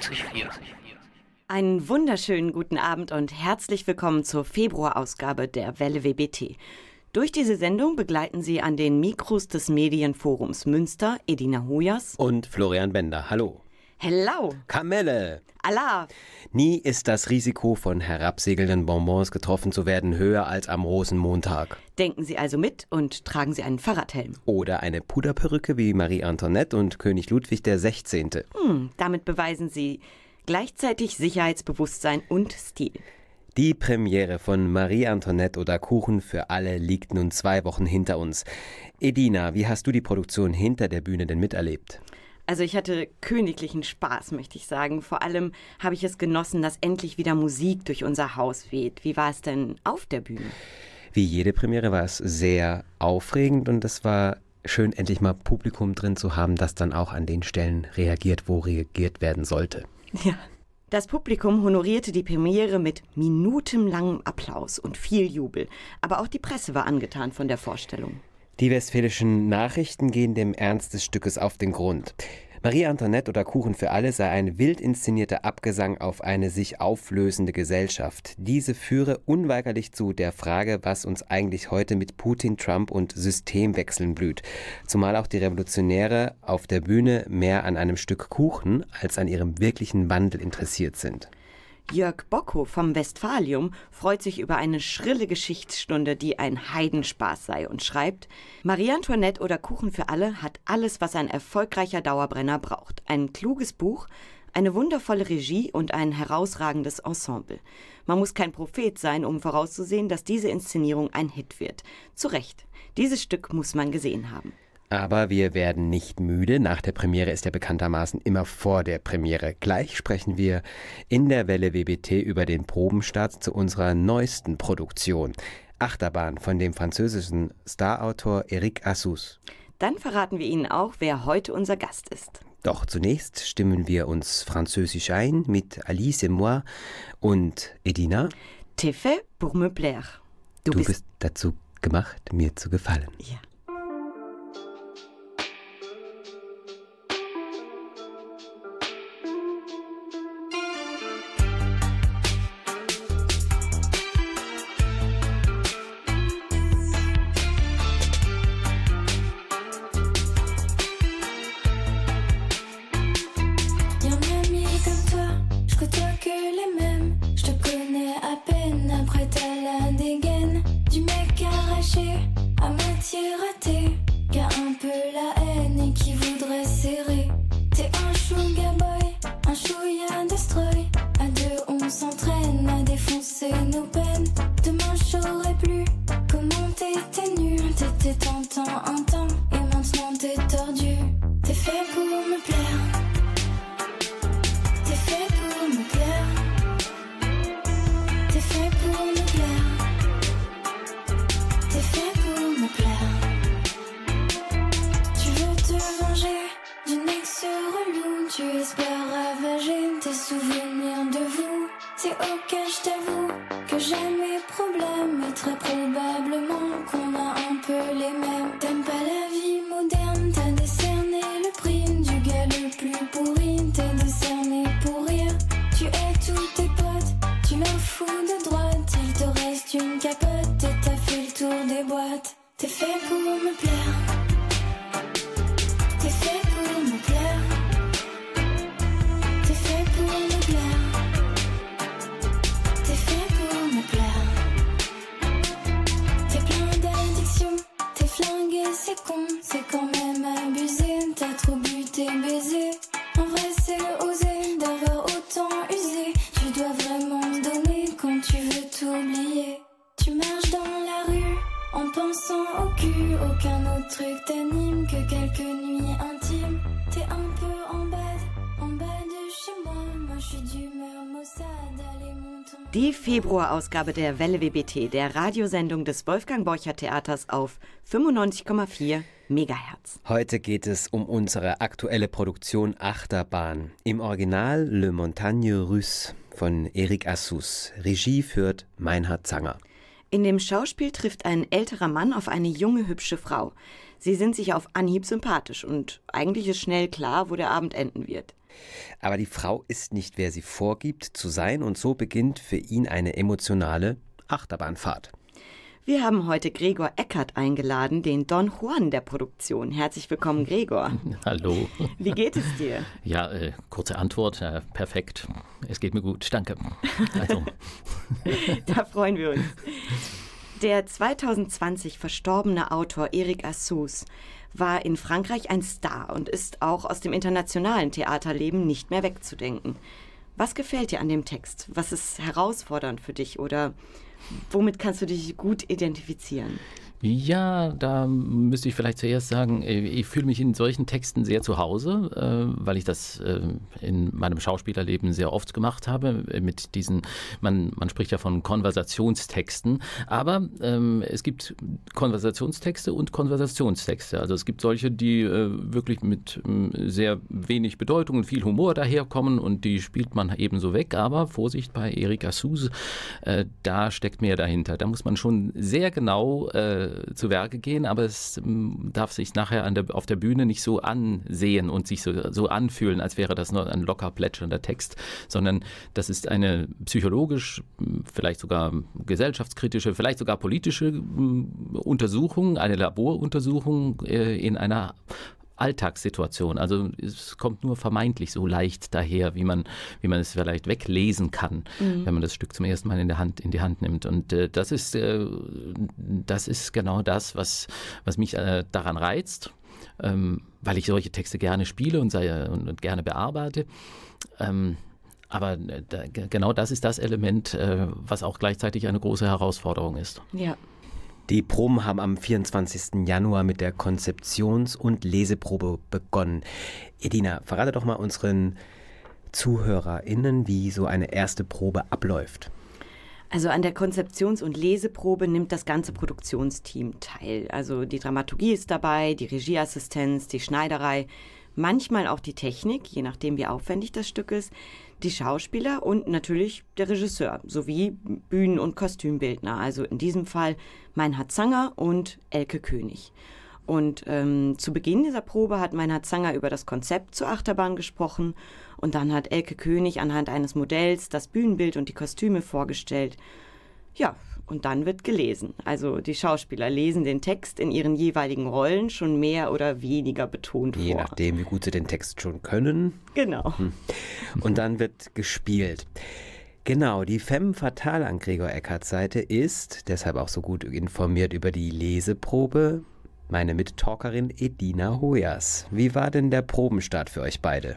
95.4. Einen wunderschönen guten Abend und herzlich willkommen zur Februarausgabe der Welle WBT. Durch diese Sendung begleiten Sie an den Mikros des Medienforums Münster Edina Hoyas und Florian Bender. Hallo. Hello. Kamelle. Allah. Nie ist das Risiko von herabsegelnden Bonbons getroffen zu werden höher als am Rosenmontag. Denken Sie also mit und tragen Sie einen Fahrradhelm. Oder eine Puderperücke wie Marie Antoinette und König Ludwig XVI. Hm, damit beweisen Sie gleichzeitig Sicherheitsbewusstsein und Stil. Die Premiere von Marie Antoinette oder Kuchen für alle liegt nun zwei Wochen hinter uns. Edina, wie hast du die Produktion hinter der Bühne denn miterlebt? Also ich hatte königlichen Spaß, möchte ich sagen. Vor allem habe ich es genossen, dass endlich wieder Musik durch unser Haus weht. Wie war es denn auf der Bühne? Wie jede Premiere war es sehr aufregend und es war schön, endlich mal Publikum drin zu haben, das dann auch an den Stellen reagiert, wo reagiert werden sollte. Ja. Das Publikum honorierte die Premiere mit minutenlangem Applaus und viel Jubel. Aber auch die Presse war angetan von der Vorstellung. Die westfälischen Nachrichten gehen dem Ernst des Stückes auf den Grund. Marie Antoinette oder Kuchen für alle sei ein wild inszenierter Abgesang auf eine sich auflösende Gesellschaft. Diese führe unweigerlich zu der Frage, was uns eigentlich heute mit Putin, Trump und Systemwechseln blüht. Zumal auch die Revolutionäre auf der Bühne mehr an einem Stück Kuchen als an ihrem wirklichen Wandel interessiert sind. Jörg Bocco vom Westfalium freut sich über eine schrille Geschichtsstunde, die ein Heidenspaß sei und schreibt, Marie Antoinette oder Kuchen für alle hat alles, was ein erfolgreicher Dauerbrenner braucht. Ein kluges Buch, eine wundervolle Regie und ein herausragendes Ensemble. Man muss kein Prophet sein, um vorauszusehen, dass diese Inszenierung ein Hit wird. Zu Recht. Dieses Stück muss man gesehen haben. Aber wir werden nicht müde. Nach der Premiere ist ja bekanntermaßen immer vor der Premiere. Gleich sprechen wir in der Welle WBT über den Probenstart zu unserer neuesten Produktion. Achterbahn von dem französischen Starautor Eric Assus. Dann verraten wir Ihnen auch, wer heute unser Gast ist. Doch zunächst stimmen wir uns französisch ein mit Alice et moi und Edina. T'es fait pour me plaire. Du, du bist, bist dazu gemacht, mir zu gefallen. Ja. Februarausgabe der Welle WBT, der Radiosendung des Wolfgang Borcher Theaters auf 95,4 Megahertz. Heute geht es um unsere aktuelle Produktion Achterbahn. Im Original Le Montagne Russe von Eric Assus. Regie führt Meinhard Zanger. In dem Schauspiel trifft ein älterer Mann auf eine junge, hübsche Frau. Sie sind sich auf Anhieb sympathisch und eigentlich ist schnell klar, wo der Abend enden wird. Aber die Frau ist nicht, wer sie vorgibt zu sein, und so beginnt für ihn eine emotionale Achterbahnfahrt. Wir haben heute Gregor Eckert eingeladen, den Don Juan der Produktion. Herzlich willkommen, Gregor. Hallo. Wie geht es dir? Ja, äh, kurze Antwort. Äh, perfekt. Es geht mir gut. Danke. Also. da freuen wir uns. Der 2020 verstorbene Autor Eric Assous war in Frankreich ein Star und ist auch aus dem internationalen Theaterleben nicht mehr wegzudenken. Was gefällt dir an dem Text? Was ist herausfordernd für dich oder womit kannst du dich gut identifizieren? Ja, da müsste ich vielleicht zuerst sagen, äh, ich fühle mich in solchen Texten sehr zu Hause, äh, weil ich das äh, in meinem Schauspielerleben sehr oft gemacht habe. Mit diesen, man, man spricht ja von Konversationstexten, aber ähm, es gibt Konversationstexte und Konversationstexte. Also es gibt solche, die wirklich mit ähm, sehr wenig Bedeutung und viel Humor daherkommen und die spielt man ebenso weg. Aber Vorsicht bei Erika Suse, da steckt mehr dahinter. Da muss man schon sehr genau zu Werke gehen, aber es darf sich nachher der, auf der Bühne nicht so ansehen und sich so, so anfühlen, als wäre das nur ein locker plätschernder Text, sondern das ist eine psychologisch, vielleicht sogar gesellschaftskritische, vielleicht sogar politische Untersuchung, eine Laboruntersuchung äh, in einer Alltagssituation. Also es kommt nur vermeintlich so leicht daher, wie man, wie man es vielleicht weglesen kann, mhm. wenn man das Stück zum ersten Mal in, der Hand, in die Hand nimmt. Und äh, das, ist, äh, das ist genau das, was, was mich äh, daran reizt, ähm, weil ich solche Texte gerne spiele und, sei, und, und gerne bearbeite. Ähm, aber äh, genau das ist das Element, äh, was auch gleichzeitig eine große Herausforderung ist. Ja, die Proben haben am 24. Januar mit der Konzeptions- und Leseprobe begonnen. Edina, verrate doch mal unseren ZuhörerInnen, wie so eine erste Probe abläuft. Also an der Konzeptions- und Leseprobe nimmt das ganze Produktionsteam teil. Also die Dramaturgie ist dabei, die Regieassistenz, die Schneiderei, manchmal auch die Technik, je nachdem wie aufwendig das Stück ist, die Schauspieler und natürlich der Regisseur sowie Bühnen- und Kostümbildner. Also in diesem Fall Meinhard Zanger und Elke König. Und ähm, zu Beginn dieser Probe hat Meinhard Zanger über das Konzept zur Achterbahn gesprochen und dann hat Elke König anhand eines Modells das Bühnenbild und die Kostüme vorgestellt. Ja, und dann wird gelesen. Also die Schauspieler lesen den Text in ihren jeweiligen Rollen schon mehr oder weniger betont Je vor. nachdem, wie gut sie den Text schon können. Genau. Hm. Und dann wird gespielt. Genau, die Femme Fatale an Gregor Eckarts Seite ist deshalb auch so gut informiert über die Leseprobe. Meine Mittalkerin Edina Hoyas. Wie war denn der Probenstart für euch beide?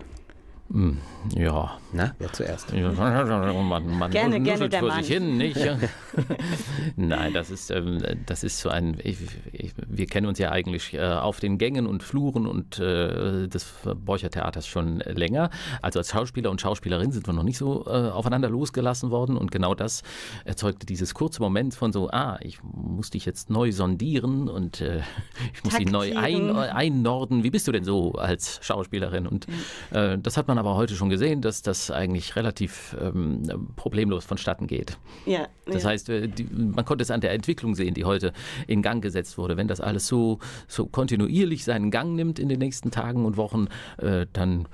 Hm, ja. Na, wer zuerst? man, man gerne, gerne der vor Mann. sich hin, nicht? Nein, das ist, ähm, das ist so ein. Ich, ich, wir kennen uns ja eigentlich äh, auf den Gängen und Fluren und äh, des Borcher Theaters schon länger. Also als Schauspieler und Schauspielerin sind wir noch nicht so äh, aufeinander losgelassen worden und genau das erzeugte dieses kurze Moment von so, ah, ich muss dich jetzt neu sondieren und äh, ich muss dich neu ein, einnorden. Wie bist du denn so als Schauspielerin? Und äh, das hat man aber heute schon gesehen, dass das eigentlich relativ ähm, problemlos vonstatten geht. Ja, das ja. heißt, äh, die, man konnte es an der Entwicklung sehen, die heute in Gang gesetzt wurde. Wenn das alles so, so kontinuierlich seinen Gang nimmt in den nächsten Tagen und Wochen, äh, dann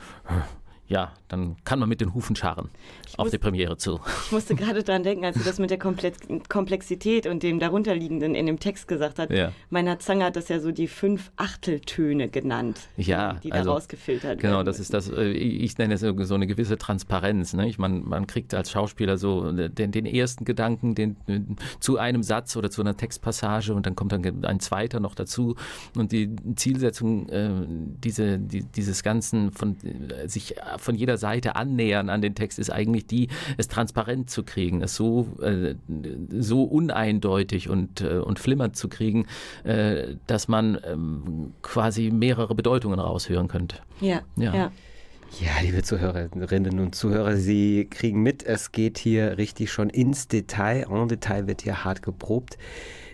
ja, dann kann man mit den Hufen scharren auf muss, die Premiere zu. Ich musste gerade daran denken, als du das mit der Komplexität und dem darunterliegenden in dem Text gesagt hast. Ja. Meiner Zange hat das ja so die fünf Achteltöne genannt, ja, die also, da rausgefiltert genau, werden. Genau, das ist das, ich nenne es so eine gewisse Transparenz. Ne? Ich, man, man kriegt als Schauspieler so den, den ersten Gedanken den, zu einem Satz oder zu einer Textpassage und dann kommt dann ein zweiter noch dazu. Und die Zielsetzung äh, diese, die, dieses Ganzen von sich von jeder Seite annähern an den Text, ist eigentlich die, es transparent zu kriegen, es so, äh, so uneindeutig und, äh, und flimmernd zu kriegen, äh, dass man ähm, quasi mehrere Bedeutungen raushören könnte. Ja, ja. ja. Ja, liebe Zuhörerinnen und Zuhörer, Sie kriegen mit, es geht hier richtig schon ins Detail. En Detail wird hier hart geprobt.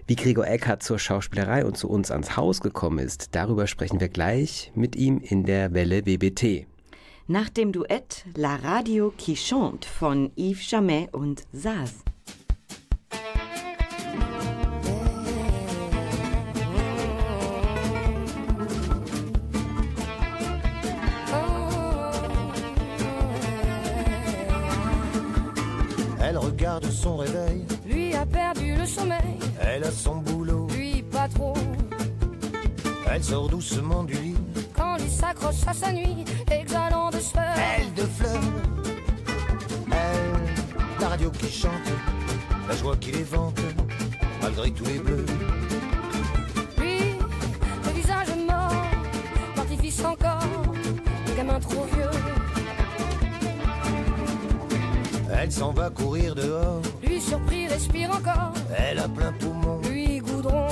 Wie Gregor Eckhardt zur Schauspielerei und zu uns ans Haus gekommen ist, darüber sprechen wir gleich mit ihm in der Welle WBT. Nach dem Duett La Radio qui chante von Yves Jamet und Saz. Elle regarde son réveil, Lui a perdu le sommeil, elle a son boulot, lui pas trop. elle sort doucement du lit, Quand lui s'accroche à sa nuit, exhalant de sueur. elle de fleurs, elle, la radio qui chante, la joie qui les vante, malgré tous les bleus. Lui, le visage mort, l'artifice encore, le gamin trop vieux. Elle s'en va courir dehors, Lui surpris respire encore, elle a plein poumon, lui goudron.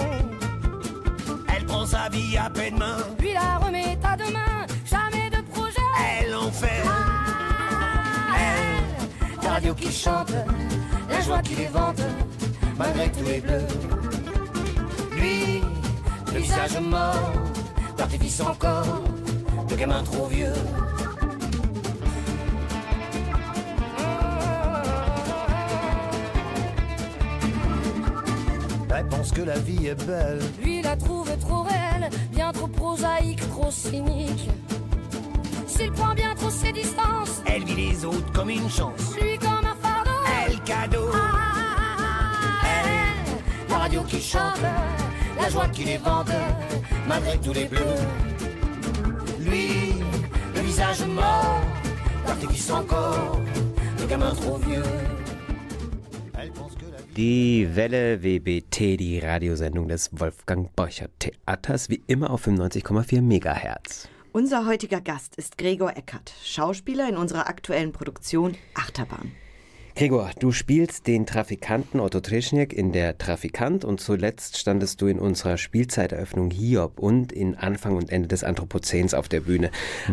Elle prend sa vie à peine main, Lui la remet à demain, jamais de projet. elle en fait, Elle, la radio qui chante, la joie qui les vante, malgré tous les bleus. lui, Le visage mort, l'artifice encore, le gamin trop vieux. Elle pense que la vie est belle, lui la trouve trop bien trop prosaïque, trop cynique. S'il prend bien trop ses distances, elle vit les autres comme une chance. lui comme un fardeau. Elle cadeau, Elle, la radio qui chante, la joie qui les vante, malgré tous les bleus. Lui, le visage mort, l'artifice encore, le gamin trop vieux. Die Welle WBT, die Radiosendung des Wolfgang Borcher Theaters, wie immer auf 95,4 Megahertz. Unser heutiger Gast ist Gregor Eckert, Schauspieler in unserer aktuellen Produktion Achterbahn. Gregor, du spielst den Trafikanten Otto Treschniak in der Trafikant und zuletzt standest du in unserer Spielzeiteröffnung Hiob und in Anfang und Ende des Anthropozäns auf der Bühne.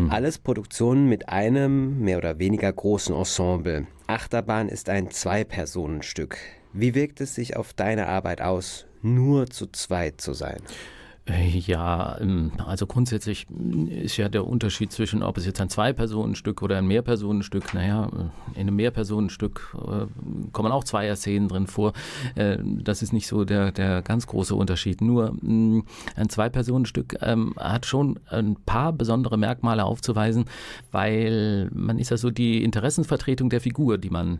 Alles Produktionen mit einem mehr oder weniger großen Ensemble. Achterbahn ist ein Zwei-Personen-Stück. Wie wirkt es sich auf deine Arbeit aus, nur zu zweit zu sein? Äh, Ja, ähm, also grundsätzlich ist ja der Unterschied zwischen, ob es jetzt ein Zwei-Personen-Stück oder ein Mehrpersonenstück, naja, äh, in einem Mehrpersonenstück äh, kommen auch Zweier-Szenen drin vor. Das ist nicht so der, der ganz große Unterschied. Nur mh, ein Zwei-Personenstück ähm, hat schon ein paar besondere Merkmale aufzuweisen, weil man ist ja so die Interessensvertretung der Figur, die man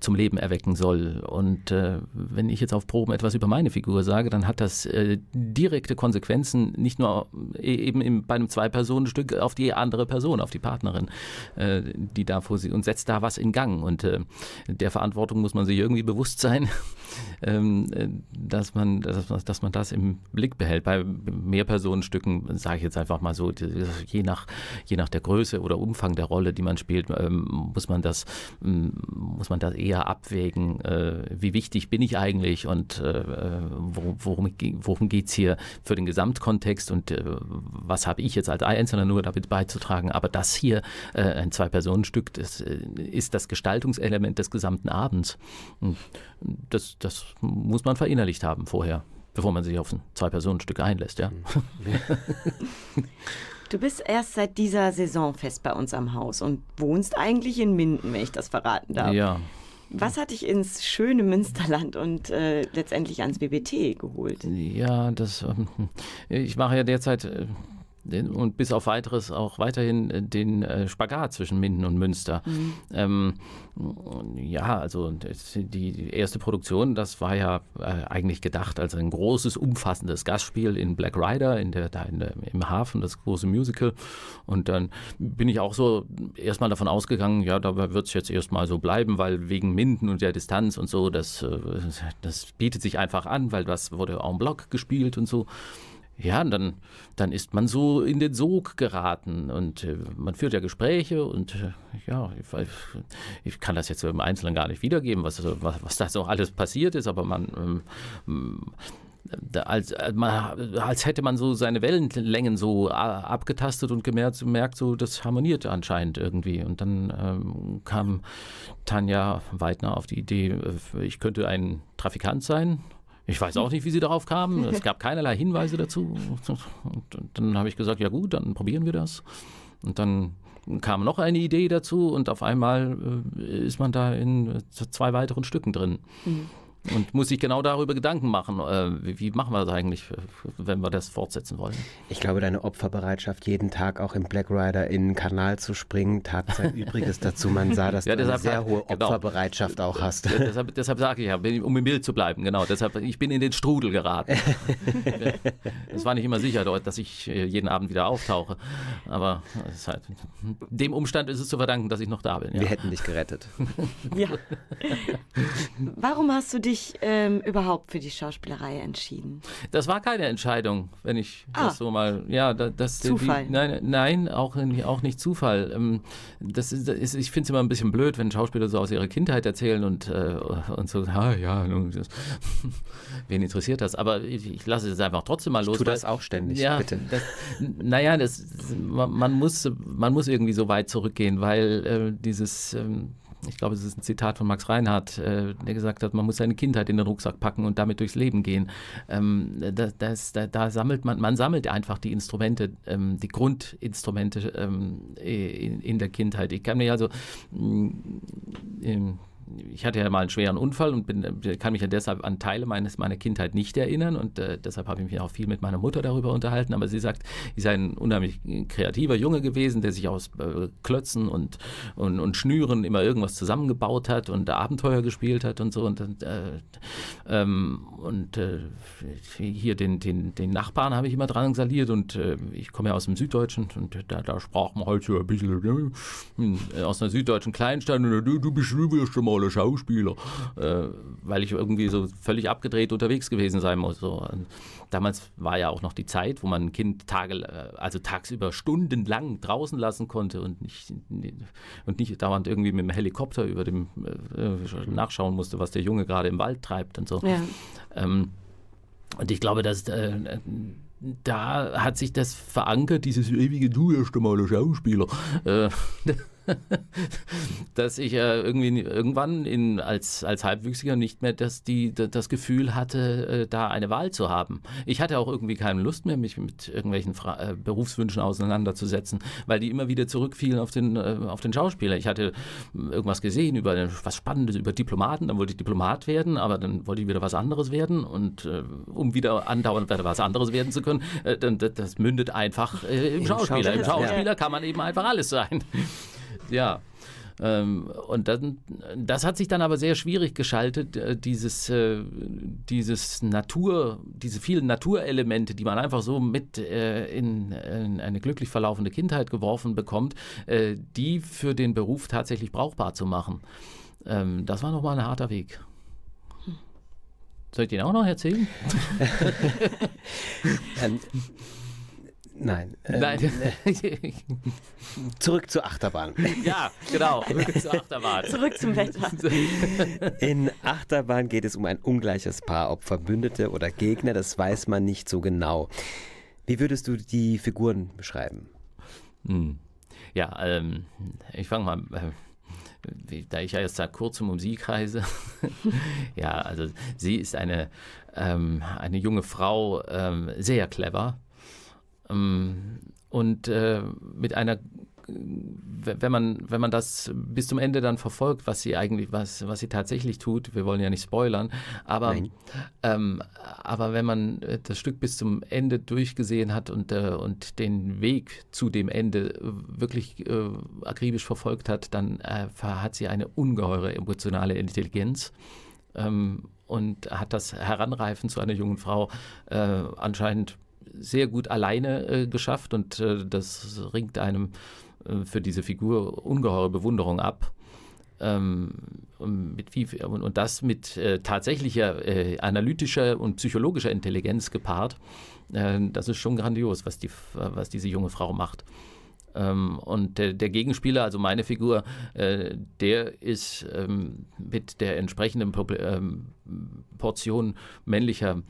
zum Leben erwecken soll. Und wenn ich jetzt auf Proben etwas über meine Figur sage, dann hat das äh, direkte Konsequenzen, nicht nur e- eben im, bei einem Zwei-Personen-Stück auf die andere Person, auf die Partnerin, äh, die da vor sie und setzt da was in Gang. Und äh, der Verantwortung muss man sich irgendwie bewusst sein, ähm, äh, dass, man, dass, dass man das im Blick behält. Bei Mehrpersonenstücken sage ich jetzt einfach mal so, je nach, je nach der Größe oder Umfang der Rolle, die man spielt, ähm, muss man das muss man das eher abwägen, äh, wie wichtig bin ich eigentlich und äh, worum, worum geht es hier für den Gesamtkontext und äh, was habe ich jetzt als Einzelner nur damit beizutragen. Aber das hier, äh, ein Zwei-Personen-Stück, das äh, ist das Gestaltungselement des gesamten Abends. Und das, das muss man verinnerlicht haben vorher, bevor man sich auf ein Zwei-Personen-Stück einlässt. Ja. Du bist erst seit dieser Saison fest bei uns am Haus und wohnst eigentlich in Minden, wenn ich das verraten darf. ja. Was hat dich ins schöne Münsterland und äh, letztendlich ans BBT geholt? Ja, das. ähm, Ich mache ja derzeit äh, den- und bis auf weiteres auch weiterhin äh, den äh, Spagat zwischen Minden und Münster. Ähm, ja, also die erste Produktion, das war ja äh, eigentlich gedacht als ein großes, umfassendes Gastspiel in Black Rider, in der, da in der, im Hafen, das große Musical. Und dann bin ich auch so erstmal davon ausgegangen, ja, da wird es jetzt erstmal so bleiben, weil wegen Minden und der Distanz und so, das, das bietet sich einfach an, weil das wurde en bloc gespielt und so. Ja, dann, dann ist man so in den Sog geraten und äh, man führt ja Gespräche und äh, ja, ich, ich kann das jetzt im Einzelnen gar nicht wiedergeben, was, was, was da so alles passiert ist, aber man, ähm, als, als hätte man so seine Wellenlängen so abgetastet und gemerkt, merkt so, das harmoniert anscheinend irgendwie. Und dann ähm, kam Tanja Weidner auf die Idee, ich könnte ein Trafikant sein. Ich weiß auch nicht, wie sie darauf kamen. Es gab keinerlei Hinweise dazu. Und dann habe ich gesagt, ja gut, dann probieren wir das. Und dann kam noch eine Idee dazu und auf einmal äh, ist man da in zwei weiteren Stücken drin. Mhm und muss sich genau darüber Gedanken machen, äh, wie, wie, machen wir das eigentlich, wenn wir das fortsetzen wollen. Ich glaube, deine Opferbereitschaft, jeden Tag auch im Black Rider in den Kanal zu springen, tat sein Übriges dazu. Man sah, dass ja, du eine sehr hohe genau. Opferbereitschaft genau. auch hast. Ja, deshalb, deshalb sage ich ja, um im Bild zu bleiben, genau. Deshalb, ich bin in den Strudel geraten. es war nicht immer sicher, dass ich äh, jeden Abend wieder auftauche. Aber halt, dem Umstand ist es zu verdanken, dass ich noch da bin. Ja. Wir hätten dich gerettet. ja. Warum hast du dich dich ähm, überhaupt für die Schauspielerei entschieden? Das war keine Entscheidung, wenn ich ah. das so mal. Ja, das, Zufall. Die, nein, nein, auch, auch nicht Zufall. Ähm, das ist, ist ich finde es immer ein bisschen blöd, wenn Schauspieler so aus ihrer Kindheit erzählen und, äh, und so, ah, ja, wen interessiert das? Aber ich, ich lasse es einfach trotzdem mal los. Tu das auch ständig, ja, bitte. Das, naja, das, man, man, muss, man muss irgendwie so weit zurückgehen, weil äh, dieses. Ähm, ich glaube, es ist ein Zitat von Max Reinhardt, äh, der gesagt hat, man muss seine Kindheit in den Rucksack packen und damit durchs Leben gehen. Ähm, das, das, da, da, sammelt man, man sammelt einfach die Instrumente, ähm, die Grundinstrumente ähm, in, in, der Kindheit. Ich kann mir also ich hatte ja mal einen schweren Unfall und bin, kann mich ja deshalb an Teile meines, meiner Kindheit nicht erinnern und äh, deshalb habe ich mich auch viel mit meiner Mutter darüber unterhalten. Aber sie sagt, ich sei ein unheimlich kreativer Junge gewesen, der sich aus äh, Klötzen und, und, und Schnüren immer irgendwas zusammengebaut hat und Abenteuer gespielt hat und so. Und, äh, ähm, und äh, hier den, den, den Nachbarn habe ich immer dran saliert und äh, ich komme ja aus dem Süddeutschen und da, da sprach man halt so ein bisschen äh, aus einer süddeutschen Kleinstadt und du, du bist schon mal toller Schauspieler, äh, weil ich irgendwie so völlig abgedreht unterwegs gewesen sein muss. So. Damals war ja auch noch die Zeit, wo man ein Kind Tage, äh, also tagsüber stundenlang draußen lassen konnte und nicht, und nicht dauernd irgendwie mit dem Helikopter über dem äh, nachschauen musste, was der Junge gerade im Wald treibt und so. Ja. Ähm, und ich glaube, dass äh, da hat sich das verankert, dieses ewige Du einmal Schauspieler. Äh, dass ich äh, irgendwie irgendwann in, als, als Halbwüchsiger nicht mehr das, die, das Gefühl hatte, äh, da eine Wahl zu haben. Ich hatte auch irgendwie keine Lust mehr, mich mit irgendwelchen Fra äh, Berufswünschen auseinanderzusetzen, weil die immer wieder zurückfielen auf den, äh, auf den Schauspieler. Ich hatte irgendwas gesehen über was Spannendes über Diplomaten, dann wollte ich Diplomat werden, aber dann wollte ich wieder was anderes werden und äh, um wieder andauernd wieder was anderes werden zu können, äh, dann, das mündet einfach im, Im Schauspieler. Schauspieler. Im Schauspieler ja. kann man eben einfach alles sein. Ja. Ähm, und dann, das hat sich dann aber sehr schwierig geschaltet, äh, dieses, äh, dieses Natur, diese vielen Naturelemente, die man einfach so mit äh, in, in, eine glücklich verlaufende Kindheit geworfen bekommt, die für den Beruf tatsächlich brauchbar zu machen. Ähm, das war nochmal ein harter Weg. Soll ich den auch noch erzählen? Nein. Ähm, Nein. zurück zur Achterbahn. Ja, genau. Zurück zur Achterbahn. zurück zum Wetter. In Achterbahn geht es um ein ungleiches Paar, ob Verbündete oder Gegner, das weiß man nicht so genau. Wie würdest du die Figuren beschreiben? Hm. Ja, ähm, ich fange mal. Äh, da ich ja jetzt seit kurzem um sie kreise. ja, also sie ist eine, ähm, eine junge Frau, ähm, sehr clever, und äh, mit einer wenn man, wenn man das bis zum Ende dann verfolgt, was sie eigentlich, was, was sie tatsächlich tut, wir wollen ja nicht spoilern, aber, ähm, aber wenn man äh, das Stück bis zum Ende durchgesehen hat und, äh, und den Weg zu dem Ende wirklich äh, akribisch verfolgt hat, dann äh, hat sie eine ungeheure emotionale Intelligenz. Ähm, und hat das Heranreifen zu einer jungen Frau anscheinend sehr gut alleine äh, geschafft und äh, das ringt einem äh, für diese Figur ungeheure Bewunderung ab. Ähm, mit wie, und, und, das mit äh, tatsächlicher äh, analytischer und psychologischer Intelligenz gepaart. Äh, das ist schon grandios, was, die, was diese junge Frau macht. Ähm, und der, der, Gegenspieler, also meine Figur, äh, der ist ähm, mit der entsprechenden Proble ähm, Portion männlicher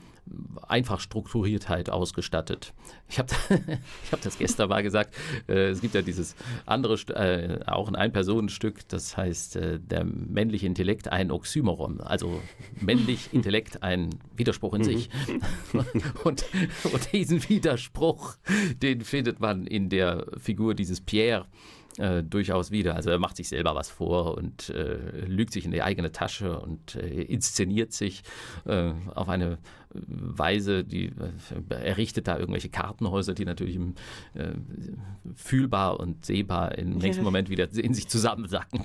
einfach Strukturiertheit ausgestattet. Ich habe ich hab das gestern mal gesagt, äh, es gibt ja dieses andere, äh, auch ein Ein-Personen-Stück, das heißt äh, der männliche Intellekt ein Oxymoron, also männlich Intellekt ein Widerspruch in sich. und, und diesen Widerspruch, den findet man in der Figur dieses Pierre, äh, durchaus wieder. Also er macht sich selber was vor und äh, lügt sich in die eigene Tasche und äh, inszeniert sich äh, auf eine Weise, die äh, errichtet da irgendwelche Kartenhäuser, die natürlich im, fühlbar und sehbar im nächsten Moment wieder in sich zusammensacken.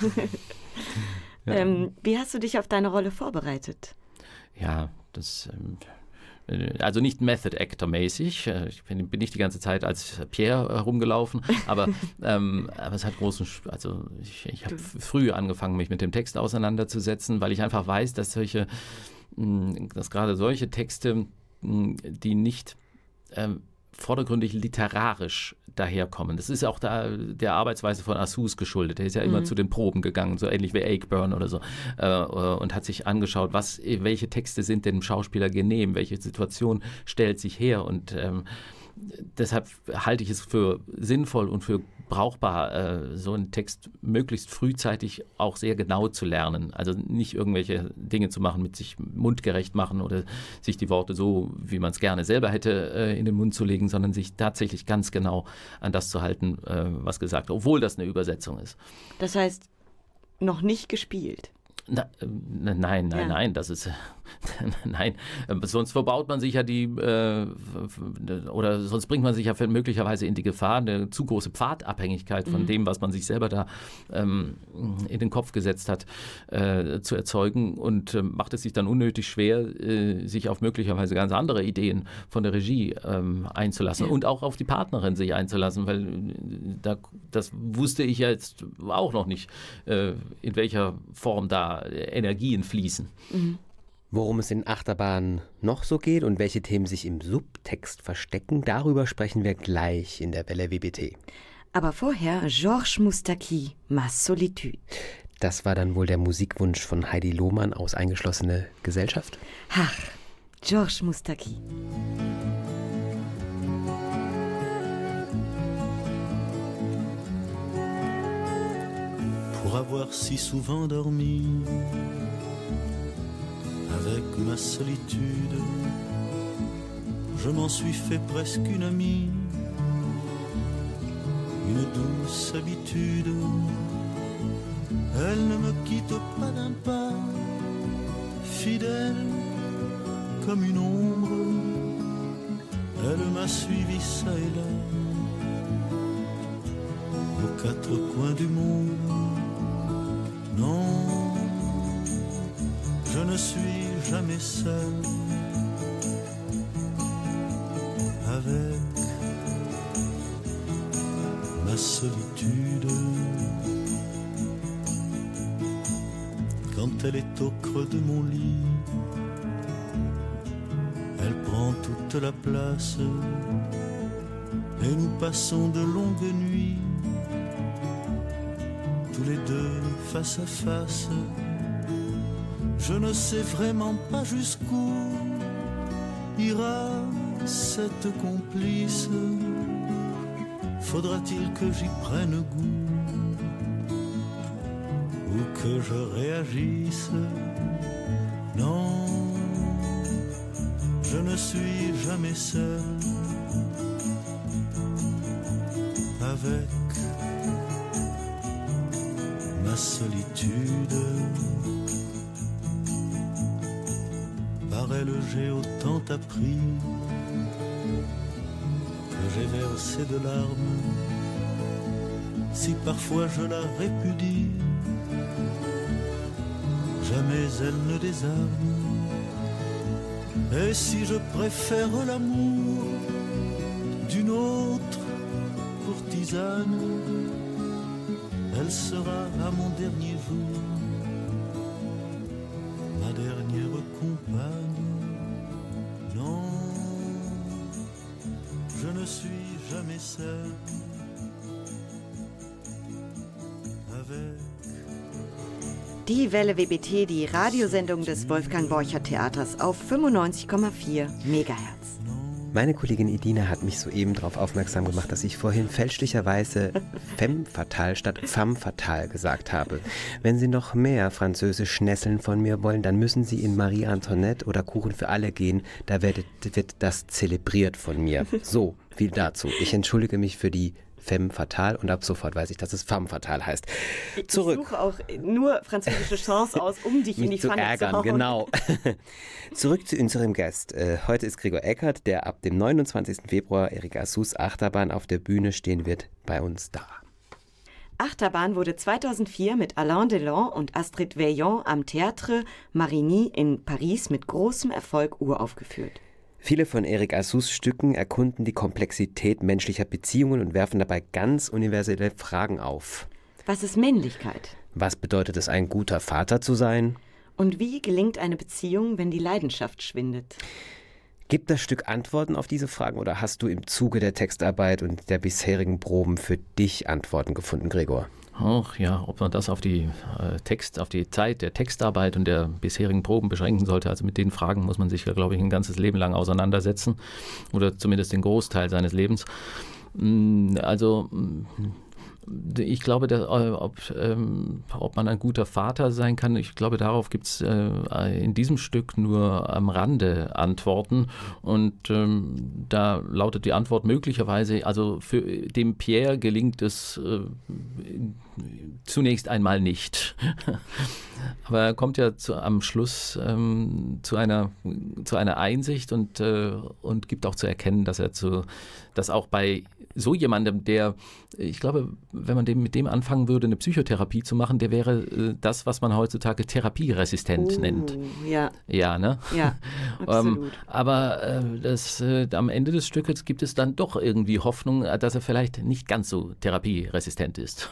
ja. ähm, wie hast du dich auf deine Rolle vorbereitet? Ja, das ähm, äh, also nicht Method Actor mäßig. Äh, ich bin, bin, nicht die ganze Zeit als Pierre herumgelaufen, aber, ähm, aber es hat großen, also ich, ich habe früh angefangen, mich mit dem Text auseinanderzusetzen, weil ich einfach weiß, dass solche, dass gerade solche Texte, die nicht ähm, vordergründig literarisch daherkommen. Das ist auch da der Arbeitsweise von Assus geschuldet. Er ist ja immer mhm. zu den Proben gegangen, so ähnlich wie Akeburn oder so, äh, und hat sich angeschaut, was, welche Texte sind dem Schauspieler genehm, welche Situation stellt sich her und ähm, deshalb halte ich es für sinnvoll und für brauchbar, äh, so einen Text möglichst frühzeitig auch sehr genau zu lernen. Also nicht irgendwelche Dinge zu machen, mit sich mundgerecht machen oder sich die Worte so, wie man es gerne selber hätte, äh, in den Mund zu legen, sondern sich tatsächlich ganz genau an das zu halten, äh, was gesagt wird, obwohl das eine Übersetzung ist. Das heißt, noch nicht gespielt. Na, äh, nein, nein, ja. nein, das ist Nein, ähm, sonst verbaut man sich ja die, äh, oder sonst bringt man sich ja möglicherweise in die Gefahr, eine zu große Pfadabhängigkeit von mhm. dem, was man sich selber da ähm, in den Kopf gesetzt hat, äh, zu erzeugen und äh, macht es sich dann unnötig schwer, äh, sich auf möglicherweise ganz andere Ideen von der Regie ähm, einzulassen ja. und auch auf die Partnerin sich einzulassen, weil äh, da, das wusste ich ja jetzt auch noch nicht, in welcher Form da Energien fließen. Mhm. Worum es in Achterbahn noch so geht und welche Themen sich im Subtext verstecken, darüber sprechen wir gleich in der Welle WBT. Aber vorher Georges Moustaki, Ma Solitude. Das war dann wohl der Musikwunsch von Heidi Lohmann aus Eingeschlossene Gesellschaft? Ach, Georges Moustaki. Pour avoir si souvent dormi avec ma solitude. Je m'en suis fait presque une amie, une douce habitude. Elle ne me quitte pas d'un pas, fidèle comme une ombre. Elle m'a suivi ça et là, aux quatre coins du monde. Non, je ne suis jamais seul avec ma solitude. Quand elle est au creux de mon lit, elle prend toute la place et nous passons de longues nuits, tous les deux face à face je ne sais vraiment pas jusqu'où ira cette complice. Faudra-t-il que j'y prenne goût ou que je réagisse? Non, je ne suis jamais seul avec solitude. elle, j'ai autant appris que j'ai versé de larmes. Si parfois je la répudie, jamais elle ne désarme. Et si je préfère l'amour d'une autre courtisane, elle sera à mon dernier jour ma dernière compagne. Die Welle WBT, die Radiosendung des Wolfgang Borcher Theaters auf 95,4 Megahertz. Meine Kollegin Edina hat mich soeben darauf aufmerksam gemacht, dass ich vorhin fälschlicherweise femme fatale statt femme fatale gesagt habe. Wenn Sie noch mehr französisch Schnässeln von mir wollen, dann müssen Sie in Marie Antoinette oder Kuchen für alle gehen. Da wird, wird das zelebriert von mir. So, viel dazu. Ich entschuldige mich für die Femme fatale und ab sofort weiß ich, dass es femme fatale heißt. Zurück. Ich suche auch nur französische Chance aus, um dich in die zu Pfanne ärgern, zu hauen. genau. Zurück zu unserem Gast. Äh, Heute ist Gregor Eckert, der ab dem 29. Februar Erik Assus Achterbahn auf der Bühne stehen wird, bei uns da. Achterbahn wurde 2004 mit Alain Delon und Astrid Veillon am Théâtre Marigny in Paris mit großem Erfolg uraufgeführt. Viele von Erik Assus Stücken erkunden die Komplexität menschlicher Beziehungen und werfen dabei ganz universelle Fragen auf. Was ist Männlichkeit? Was bedeutet es, ein guter Vater zu sein? Und wie gelingt eine Beziehung, wenn die Leidenschaft schwindet? Gibt das Stück Antworten auf diese Fragen oder hast du im Zuge der Textarbeit und der bisherigen Proben für dich Antworten gefunden, Gregor? Ach ja, ob man das auf die äh, Text, auf die Zeit der Textarbeit und der bisherigen Proben beschränken sollte. Also mit den Fragen muss man sich, ja, glaube ich, ein ganzes Leben lang auseinandersetzen oder zumindest den Großteil seines Lebens. Mm, Also mm, ich glaube, dass, äh, ob, ähm, ob man ein guter Vater sein kann, ich glaube, darauf gibt es äh, in diesem Stück nur am Rande Antworten. Und ähm, da lautet die Antwort möglicherweise, also für dem Pierre gelingt es äh, zunächst einmal nicht. Aber er kommt ja zu, am Schluss ähm, zu, einer, zu einer Einsicht und, äh, und gibt auch zu erkennen, dass er zu, dass auch bei so jemandem, der, ich glaube, wenn man dem, mit dem anfangen würde, eine Psychotherapie zu machen, der wäre äh, das, was man heutzutage therapieresistent nennt. Oh, Ja, Ja, ne? ja, Ähm, absolut. aber äh, das, äh, am Ende des Stückes gibt es dann doch irgendwie Hoffnung, äh, dass er vielleicht nicht ganz so therapieresistent ist.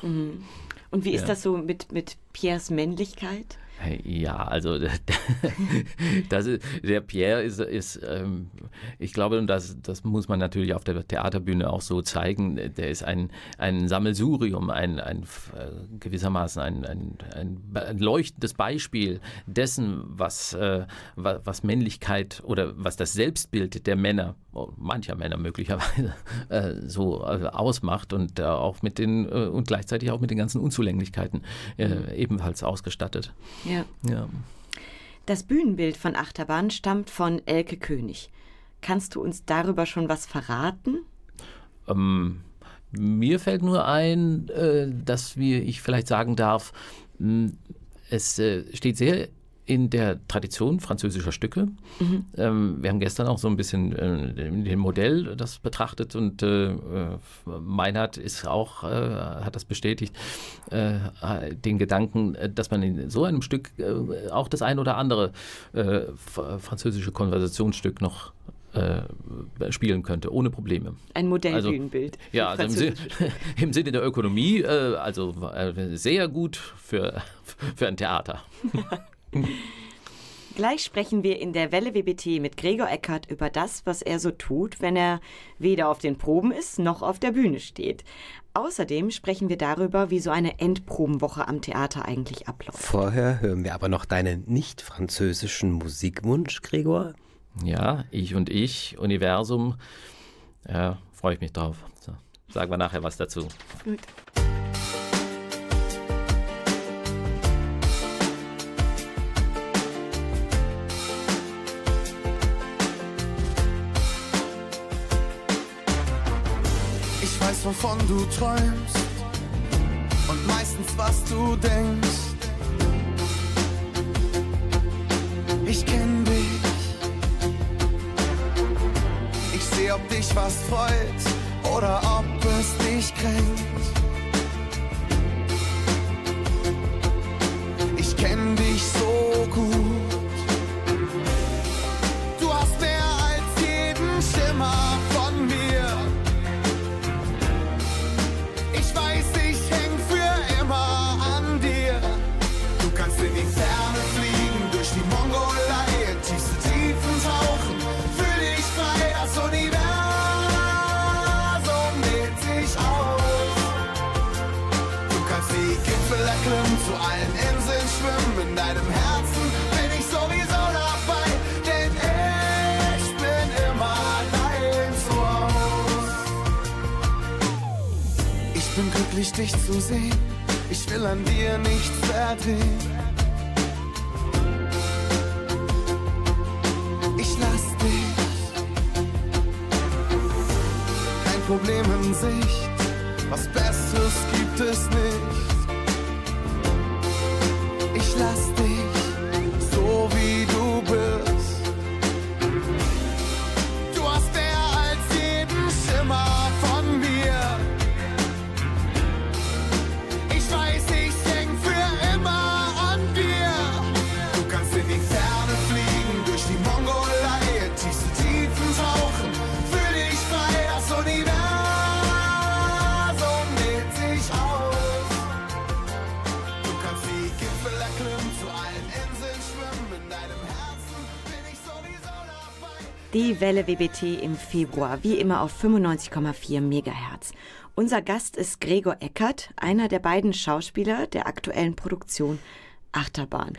Und wie ist ja. das so mit, mit Piers Männlichkeit? Ja, also das ist, der Pierre ist, ist ähm, ich glaube, und das, das muss man natürlich auf der Theaterbühne auch so zeigen, der ist ein, ein Sammelsurium, ein, ein äh, gewissermaßen ein, ein, ein, leuchtendes Beispiel dessen, was, äh, wa- was Männlichkeit oder was das Selbstbild der Männer, oh, mancher Männer möglicherweise, äh, so äh, ausmacht und äh, auch mit den äh, und gleichzeitig auch mit den ganzen Unzulänglichkeiten äh, ebenfalls ausgestattet. Ja. Ja. Das Bühnenbild von Achterbahn stammt von Elke König. Kannst du uns darüber schon was verraten? Ähm, mir fällt nur ein, äh, dass wir, ich vielleicht sagen darf, es äh, steht sehr in der Tradition französischer Stücke. Ähm, wir haben gestern auch so ein bisschen äh, den Modell das betrachtet und äh, Meinhard ist auch, äh, hat das bestätigt, äh, den Gedanken, dass man in so einem Stück äh, auch das ein oder andere äh, französische Konversationsstück noch äh, spielen könnte, ohne Probleme. Ein Also, Modellbühnenbild. für Ja, also im, Sin im Sinne der Ökonomie, äh, also äh, sehr gut für, für ein Theater. Gleich sprechen wir in der Welle WBT mit Gregor Eckert über das, was er so tut, wenn er weder auf den Proben ist noch auf der Bühne steht. Außerdem sprechen wir darüber, wie so eine Endprobenwoche am Theater eigentlich abläuft. Vorher hören wir aber noch deinen nicht französischen Musikwunsch, Gregor. Ja, ich und ich, Universum, ja, freue ich mich drauf. So, sagen wir nachher was dazu. Gut. Ich weiß, wovon du träumst und meistens, was du denkst. Ich kenn dich. Ich seh, ob dich was freut oder ob es dich kränkt. Ich kenn dich so gut. Bin glücklich, dich zu sehen. Ich will an dir nichts verdrehen. Ich lass dich. Kein Problem in Sicht. Was Welle WBT im Februar, wie immer auf 95,4 Megahertz. Unser Gast ist Gregor Eckert, einer der beiden Schauspieler der aktuellen Produktion Achterbahn.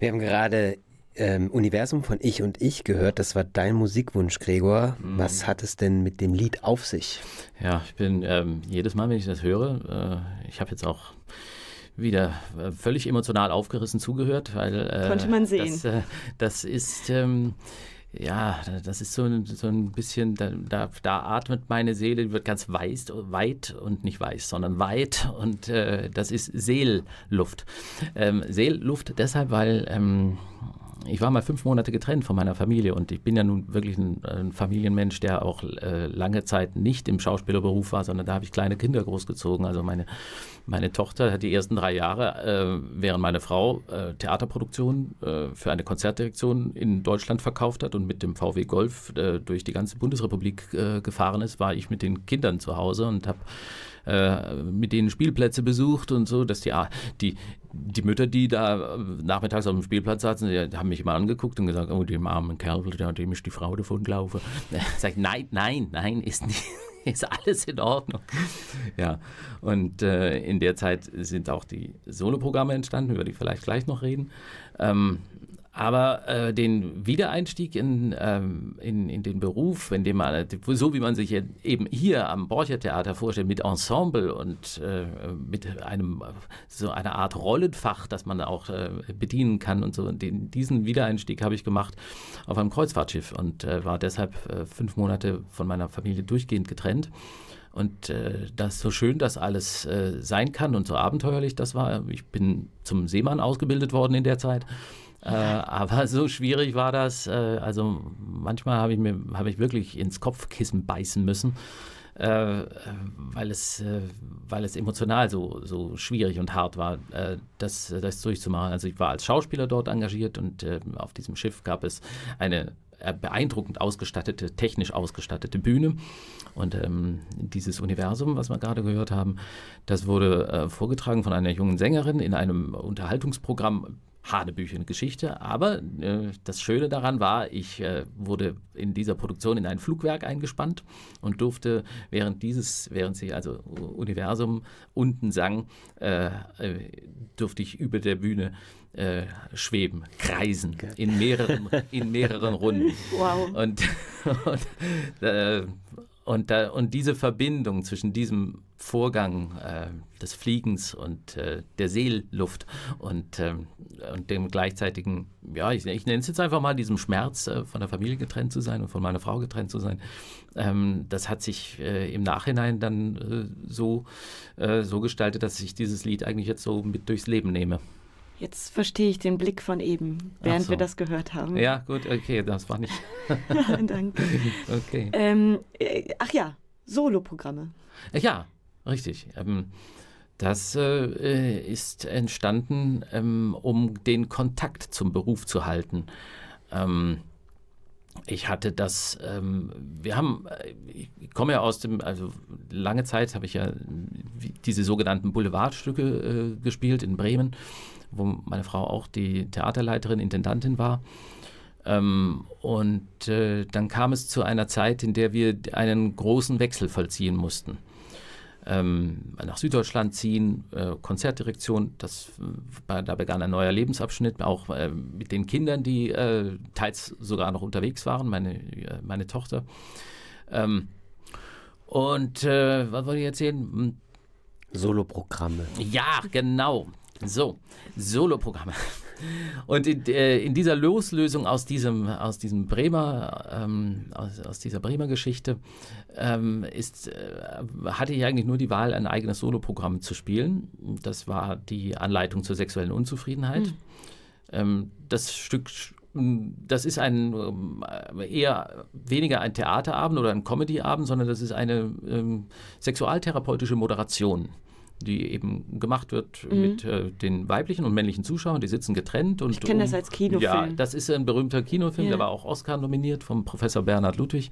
Wir haben gerade ähm, Universum von Ich und Ich gehört. Das war dein Musikwunsch, Gregor. Was hat es denn mit dem Lied auf sich? Ja, ich bin ähm, jedes Mal, wenn ich das höre, äh, ich habe jetzt auch wieder äh, völlig emotional aufgerissen zugehört, weil äh, Konnte man sehen. Das, äh, das ist ähm, ja, das ist so, ein- so ein bisschen, da, da, da atmet meine Seele, die wird ganz weiß, weit und nicht weiß, sondern weit und äh, das ist Seelluft. Ähm, Seelluft deshalb, weil ähm, ich war mal fünf Monate getrennt von meiner Familie und ich bin ja nun wirklich ein, ein Familienmensch, der auch äh, lange Zeit nicht im Schauspielerberuf war, sondern da habe ich kleine Kinder großgezogen. Also meine, meine Tochter hat die ersten drei Jahre, äh, während meine Frau äh, Theaterproduktionen äh, für eine Konzertdirektion in Deutschland verkauft hat und mit dem VW Golf äh, durch die ganze Bundesrepublik äh, gefahren ist, war ich mit den Kindern zu Hause und habe äh, mit denen Spielplätze besucht und so, dass die, ah, die, die Mütter, die da äh, nachmittags auf dem Spielplatz saßen, die haben mich immer angeguckt und gesagt, oh, dem armen Kerl, dem ist die Frau davongelaufen. Sag ich, nein, nein, nein, ist nicht. Ist alles in Ordnung. Ja, und äh, in der Zeit sind auch die Soloprogramme entstanden, über die vielleicht gleich noch reden. Ähm, aber äh, den Wiedereinstieg in, ähm, in, in den Beruf, in dem man, so wie man sich eben hier am Borcher Theater vorstellt, mit Ensemble und äh, mit einem so einer Art Rollenfach, das man auch äh, bedienen kann und so, den, diesen Wiedereinstieg habe ich gemacht auf einem Kreuzfahrtschiff und äh, war deshalb äh, fünf Monate von meiner Familie durchgehend getrennt. Und äh, das so schön das alles äh, sein kann und so abenteuerlich das war. Ich bin zum Seemann ausgebildet worden in der Zeit. Äh, aber so schwierig war das. Äh, also manchmal habe ich mir habe ich wirklich ins Kopfkissen beißen müssen, äh, weil es äh, weil es emotional so so schwierig und hart war, äh, das das durchzumachen. Also ich war als Schauspieler dort engagiert und äh, auf diesem Schiff gab es eine beeindruckend ausgestattete, technisch ausgestattete Bühne. Und ähm, dieses Universum, was wir gerade gehört haben, das wurde äh, vorgetragen von einer jungen Sängerin in einem Unterhaltungsprogramm. Hanebüchen Geschichte, aber äh, das Schöne daran war, ich äh, wurde in dieser Produktion in ein Flugwerk eingespannt und durfte während dieses, während sie also Universum unten sang, äh, äh, durfte ich über der Bühne äh, schweben, kreisen in mehreren, in mehreren Runden. Wow. Und, und, äh, und, da, und diese Verbindung zwischen diesem Vorgang äh, des Fliegens und äh, der Seeluft und, ähm, und dem gleichzeitigen, ja, ich, ich nenne es jetzt einfach mal diesem Schmerz, äh, von der Familie getrennt zu sein und von meiner Frau getrennt zu sein, ähm, das hat sich äh, im Nachhinein dann äh, so, äh, so gestaltet, dass ich dieses Lied eigentlich jetzt so mit durchs Leben nehme. Jetzt verstehe ich den Blick von eben, während so. wir das gehört haben. Ja, gut, okay, das war nicht. Danke. Okay. Ähm, äh, ach ja, Soloprogramme. Ja, richtig. Ähm, das äh, ist entstanden, ähm, um den Kontakt zum Beruf zu halten. Ähm, ich hatte das, ähm, wir haben, äh, ich komme ja aus dem, also lange Zeit habe ich ja diese sogenannten Boulevardstücke äh, gespielt in Bremen, wo meine Frau auch die Theaterleiterin, Intendantin war. Ähm, und äh, dann kam es zu einer Zeit, in der wir einen großen Wechsel vollziehen mussten. Ähm, nach Süddeutschland ziehen, äh, Konzertdirektion. Das, äh, da begann ein neuer Lebensabschnitt, auch äh, mit den Kindern, die äh, teils sogar noch unterwegs waren, meine, äh, meine Tochter. Ähm, und äh, was wollte ich erzählen? Hm, Soloprogramme. Ja, genau. So, Soloprogramme. Und in, äh, in, dieser Loslösung aus diesem, aus diesem Bremer, ähm, aus, aus, dieser Bremer Geschichte, ähm, ist, äh, hatte ich eigentlich nur die Wahl, ein eigenes Soloprogramm zu spielen. Das war die Anleitung zur sexuellen Unzufriedenheit. Mhm. Ähm, das Stück das ist ein äh, eher weniger ein Theaterabend oder ein Comedyabend, sondern das ist eine ähm, sexualtherapeutische Moderation die eben gemacht wird mhm. mit äh, den weiblichen und männlichen Zuschauern. Die sitzen getrennt. Und ich kenne um, das als Kinofilm. Ja, das ist ein berühmter Kinofilm, ja. der war auch Oscar nominiert vom Professor Bernhard Ludwig.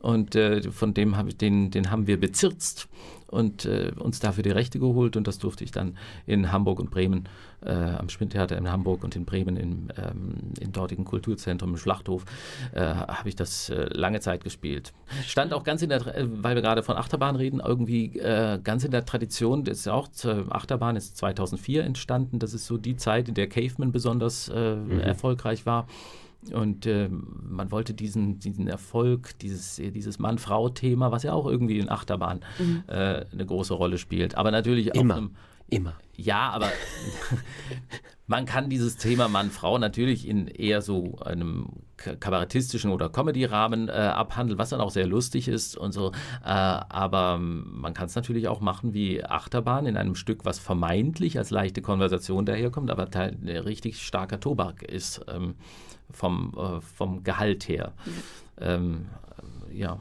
Und äh, von dem habe ich den, den haben wir bezirzt und äh, uns dafür die Rechte geholt und das durfte ich dann in Hamburg und Bremen, äh, am Schmidtheater in Hamburg und in Bremen im, ähm, im dortigen Kulturzentrum im Schlachthof, äh, habe ich das äh, lange Zeit gespielt. Stand auch ganz in der, äh, weil wir gerade von Achterbahn reden, irgendwie äh, ganz in der Tradition, das ist auch, Achterbahn ist 2004 entstanden, das ist so die Zeit, in der Caveman besonders mhm. erfolgreich war. Und äh, man wollte diesen, diesen Erfolg, dieses, dieses Mann-Frau-Thema, was ja auch irgendwie in Achterbahn mhm. äh, eine große Rolle spielt. Aber natürlich Immer. auf einem. Immer. Ja, aber man kann dieses Thema Mann-Frau natürlich in eher so einem kabarettistischen oder Comedy-Rahmen äh, abhandeln, was dann auch sehr lustig ist und so. Äh, aber man kann es natürlich auch machen wie Achterbahn in einem Stück, was vermeintlich als leichte Konversation daherkommt, aber richtig starker Tobak ist. Ähm, vom, äh, vom Gehalt her. Ähm, ja.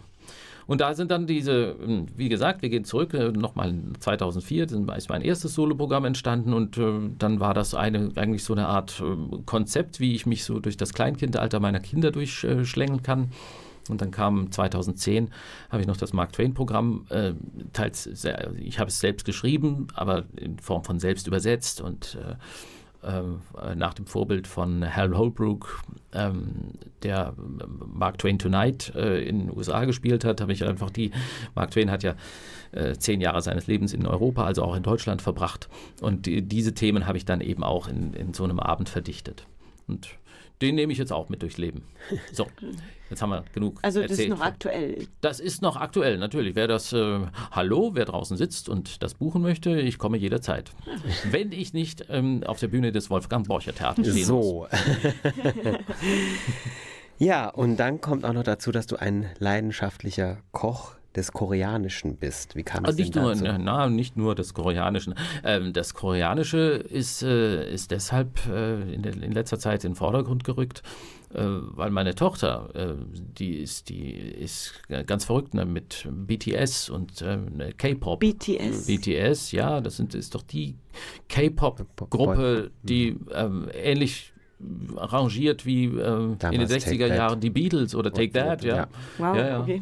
Und da sind dann diese, hm, wie gesagt, wir gehen zurück, äh, nochmal 2004, dann ist mein erstes Soloprogramm entstanden und äh, dann war das eine, eigentlich so eine Art äh, Konzept, wie ich mich so durch das Kleinkindalter meiner Kinder durchschlängeln kann. Und dann kam 2010, habe ich noch das Mark Twain-Programm, äh, teils, ich habe es selbst geschrieben, aber in Form von selbst übersetzt und äh, ähm, nach dem Vorbild von Hal Holbrook, ähm, der Mark Twain Tonight äh, in den USA gespielt hat, habe ich einfach die, Mark Twain hat ja äh, zehn Jahre seines Lebens in Europa, also auch in Deutschland verbracht. Und die, diese Themen habe ich dann eben auch in, in so einem Abend verdichtet. Und den nehme ich jetzt auch mit durchs Leben. So, jetzt haben wir genug. Also das erzählt. ist noch aktuell. Das ist noch aktuell, natürlich. Wer das, äh, hallo, wer draußen sitzt und das buchen möchte, ich komme jederzeit. Wenn ich nicht ähm, auf der Bühne des Wolfgang Borcher Theaters stehen So. ja, und dann kommt auch noch dazu, dass du ein leidenschaftlicher Koch des Koreanischen bist. Wie kam es nicht denn nur, dazu? Na, nicht nur des Koreanischen. Ähm, das Koreanische ist, äh, ist deshalb äh, in, in, letzter Zeit in den Vordergrund gerückt, äh, weil meine Tochter, äh, die ist, die ist ganz verrückt ne, mit BTS und äh, K-Pop. BTS? BTS, ja, das sind, ist doch die K-Pop-Gruppe, die ähm, ähnlich arrangiert wie ähm, in den 60er Jahren die Beatles oder Take That, ja. ja. Wow, ja, ja. okay.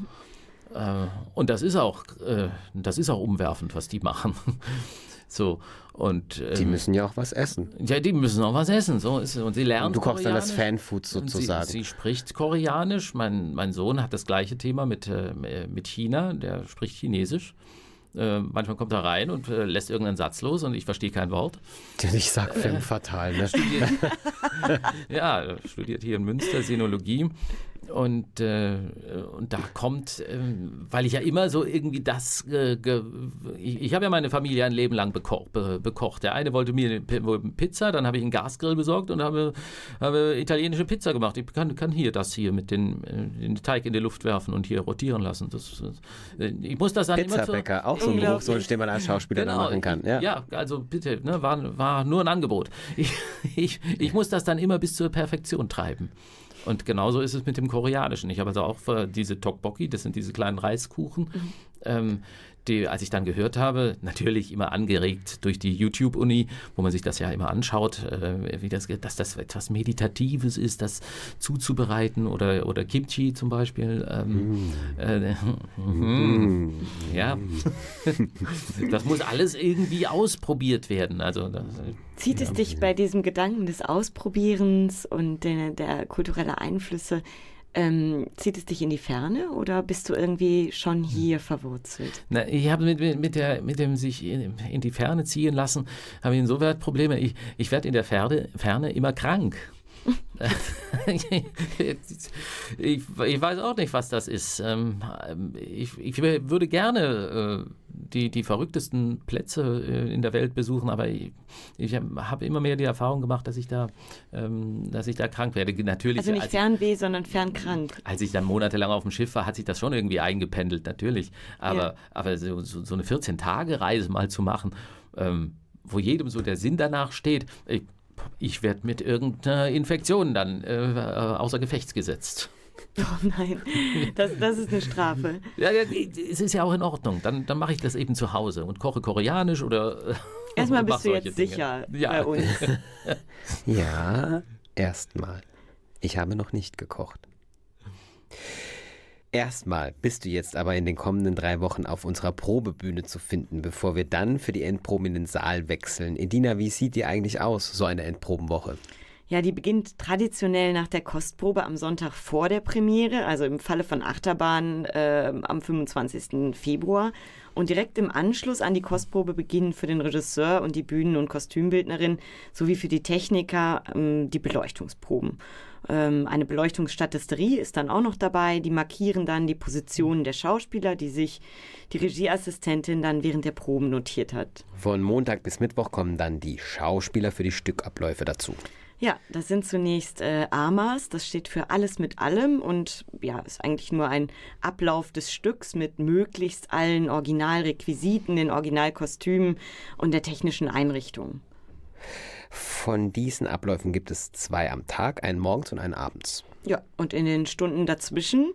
Äh, und das ist auch, äh, das ist auch umwerfend, was die machen. so und ähm, die müssen ja auch was essen. Ja, die müssen auch was essen. So ist es. Und sie lernen. Und du kochst dann das Fanfood sozusagen. Sie, sie, spricht Koreanisch. Mein, mein Sohn hat das gleiche Thema mit, äh, mit China. Der spricht Chinesisch. Äh, manchmal kommt er rein und äh, lässt irgendeinen Satz los und ich verstehe kein Wort. Ich sag Film fatal, ne? Studiert, ja, studiert hier in Münster Sinologie und, äh, und da kommt, äh, weil ich ja immer so irgendwie das, äh, ich, ich habe ja meine Familie ein Leben lang beko be bekocht. Der eine wollte mir eine Pizza, dann habe ich einen Gasgrill besorgt und habe, habe italienische Pizza gemacht. Ich kann, kann hier das hier mit den, äh, den Teig in die Luft werfen und hier rotieren lassen. Das, äh, ich muss das dann Pizzabäcker, immer so, auch so ein Beruf, so, den man als Schauspieler genau, machen kann. Ja, ja also bitte, ne, war, war nur ein Angebot. Ich, ich, ich muss das dann immer bis zur Perfektion treiben. Und genauso ist es mit dem Koreanischen. Ich habe also auch diese Tokbokki, das sind diese kleinen Reiskuchen. Mhm. Ähm, die, als ich dann gehört habe, natürlich immer angeregt durch die YouTube-Uni, wo man sich das ja immer anschaut, äh, wie das, dass das etwas Meditatives ist, das zuzubereiten oder, oder Kimchi zum Beispiel. Ähm, mm. äh, mm. Ja, das muss alles irgendwie ausprobiert werden. Also, das, Zieht es dich bei diesem Gedanken des Ausprobierens und der, der kulturellen Einflüsse Ähm, zieht es dich in die Ferne oder bist du irgendwie schon hier verwurzelt? Na, ich habe mit, mit, der, mit dem sich in, in die Ferne ziehen lassen, habe ich insoweit Probleme. Ich, ich werde in der Ferne, Ferne immer krank. ich, ich, weiß auch nicht, was das ist. Ähm, ich, ich würde gerne äh, die, die verrücktesten Plätze äh, in der Welt besuchen, aber ich, ich habe immer mehr die Erfahrung gemacht, dass ich da, ähm, dass ich da krank werde. Natürlich, also nicht Fernweh, sondern fernkrank. Als ich dann monatelang auf dem Schiff war, hat sich das schon irgendwie eingependelt, natürlich. Aber, ja. aber so, so, eine 14-Tage-Reise mal zu machen, ähm, wo jedem so der Sinn danach steht, ich, ich werde mit irgendeiner Infektion dann äh, außer Gefechts gesetzt. Oh nein, das, das ist eine Strafe. Ja, ja, es ist ja auch in Ordnung. Dann, dann mache ich das eben zu Hause und koche koreanisch oder. Erstmal bist du jetzt Dinge. sicher ja. bei uns. ja, erstmal. Ich habe noch nicht gekocht. Erstmal bist du jetzt aber in den kommenden drei Wochen auf unserer Probebühne zu finden, bevor wir dann für die Endproben in den Saal wechseln. Edina, wie sieht die eigentlich aus, so eine Endprobenwoche? Ja, die beginnt traditionell nach der Kostprobe am Sonntag vor der Premiere, also im Falle von Achterbahn äh, am 25. Februar. Und direkt im Anschluss an die Kostprobe beginnen für den Regisseur und die Bühnen- und Kostümbildnerin sowie für die Techniker ähm, die Beleuchtungsproben. Ähm, eine Beleuchtungsstatisterie ist dann auch noch dabei. Die markieren dann die Positionen der Schauspieler, die sich die Regieassistentin dann während der Proben notiert hat. Von Montag bis Mittwoch kommen dann die Schauspieler für die Stückabläufe dazu. Ja, das sind zunächst äh, AMAs, das steht für alles mit allem und ja, ist eigentlich nur ein Ablauf des Stücks mit möglichst allen Originalrequisiten, den Originalkostümen und der technischen Einrichtung. Von diesen Abläufen gibt es zwei am Tag, einen morgens und einen abends. Ja, und in den Stunden dazwischen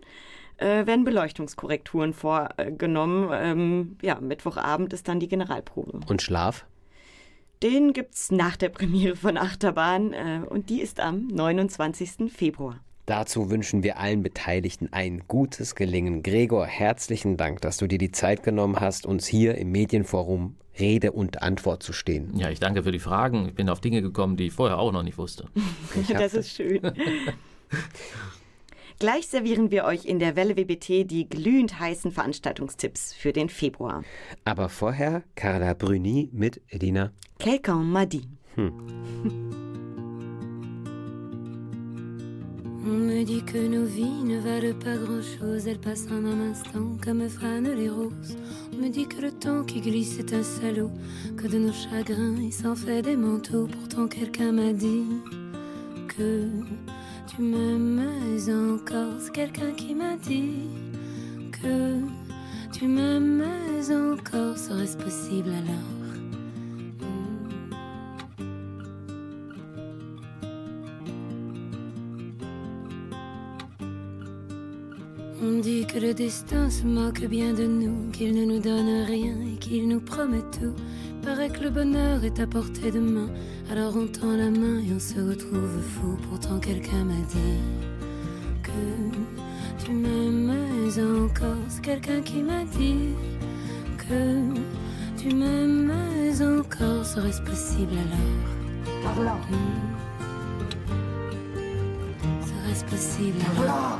äh, werden Beleuchtungskorrekturen vorgenommen. Ähm, ja, Mittwochabend ist dann die Generalprobe. Und Schlaf? Den gibt's nach der Premiere von Achterbahn äh, und die ist am 29. Februar. Dazu wünschen wir allen Beteiligten ein gutes Gelingen. Gregor, herzlichen Dank, dass du dir die Zeit genommen hast, uns hier im Medienforum Rede und Antwort zu stehen. Ja, ich danke für die Fragen. Ich bin auf Dinge gekommen, die ich vorher auch noch nicht wusste. das ist schön. Gleich servieren wir euch in der Welle WBT die glühend heißen Veranstaltungstipps für den Februar. Aber vorher Carla Bruni mit Edina. Quelqu'un m'a dit. Hm. On me dit que nos vies ne valent pas grand-chose, elles passent en un instant comme fanent les roses. On me dit que le temps qui glisse est un salaud, que de nos chagrins il s'en fait des manteaux. Pourtant quelqu'un m'a dit que tu m'aimes encore. C'est quelqu'un qui m'a dit que tu m'aimes encore. Serait-ce possible alors? On dit que le destin se moque bien de nous, qu'il ne nous donne rien et qu'il nous promet tout. Paraît que le bonheur est à portée de main, alors on tend la main et on se retrouve fou. Pourtant quelqu'un m'a dit que tu m'aimes encore. C'est quelqu'un qui m'a dit que tu m'aimes encore. Serait-ce possible alors? Hmm. Serait-ce possible alors?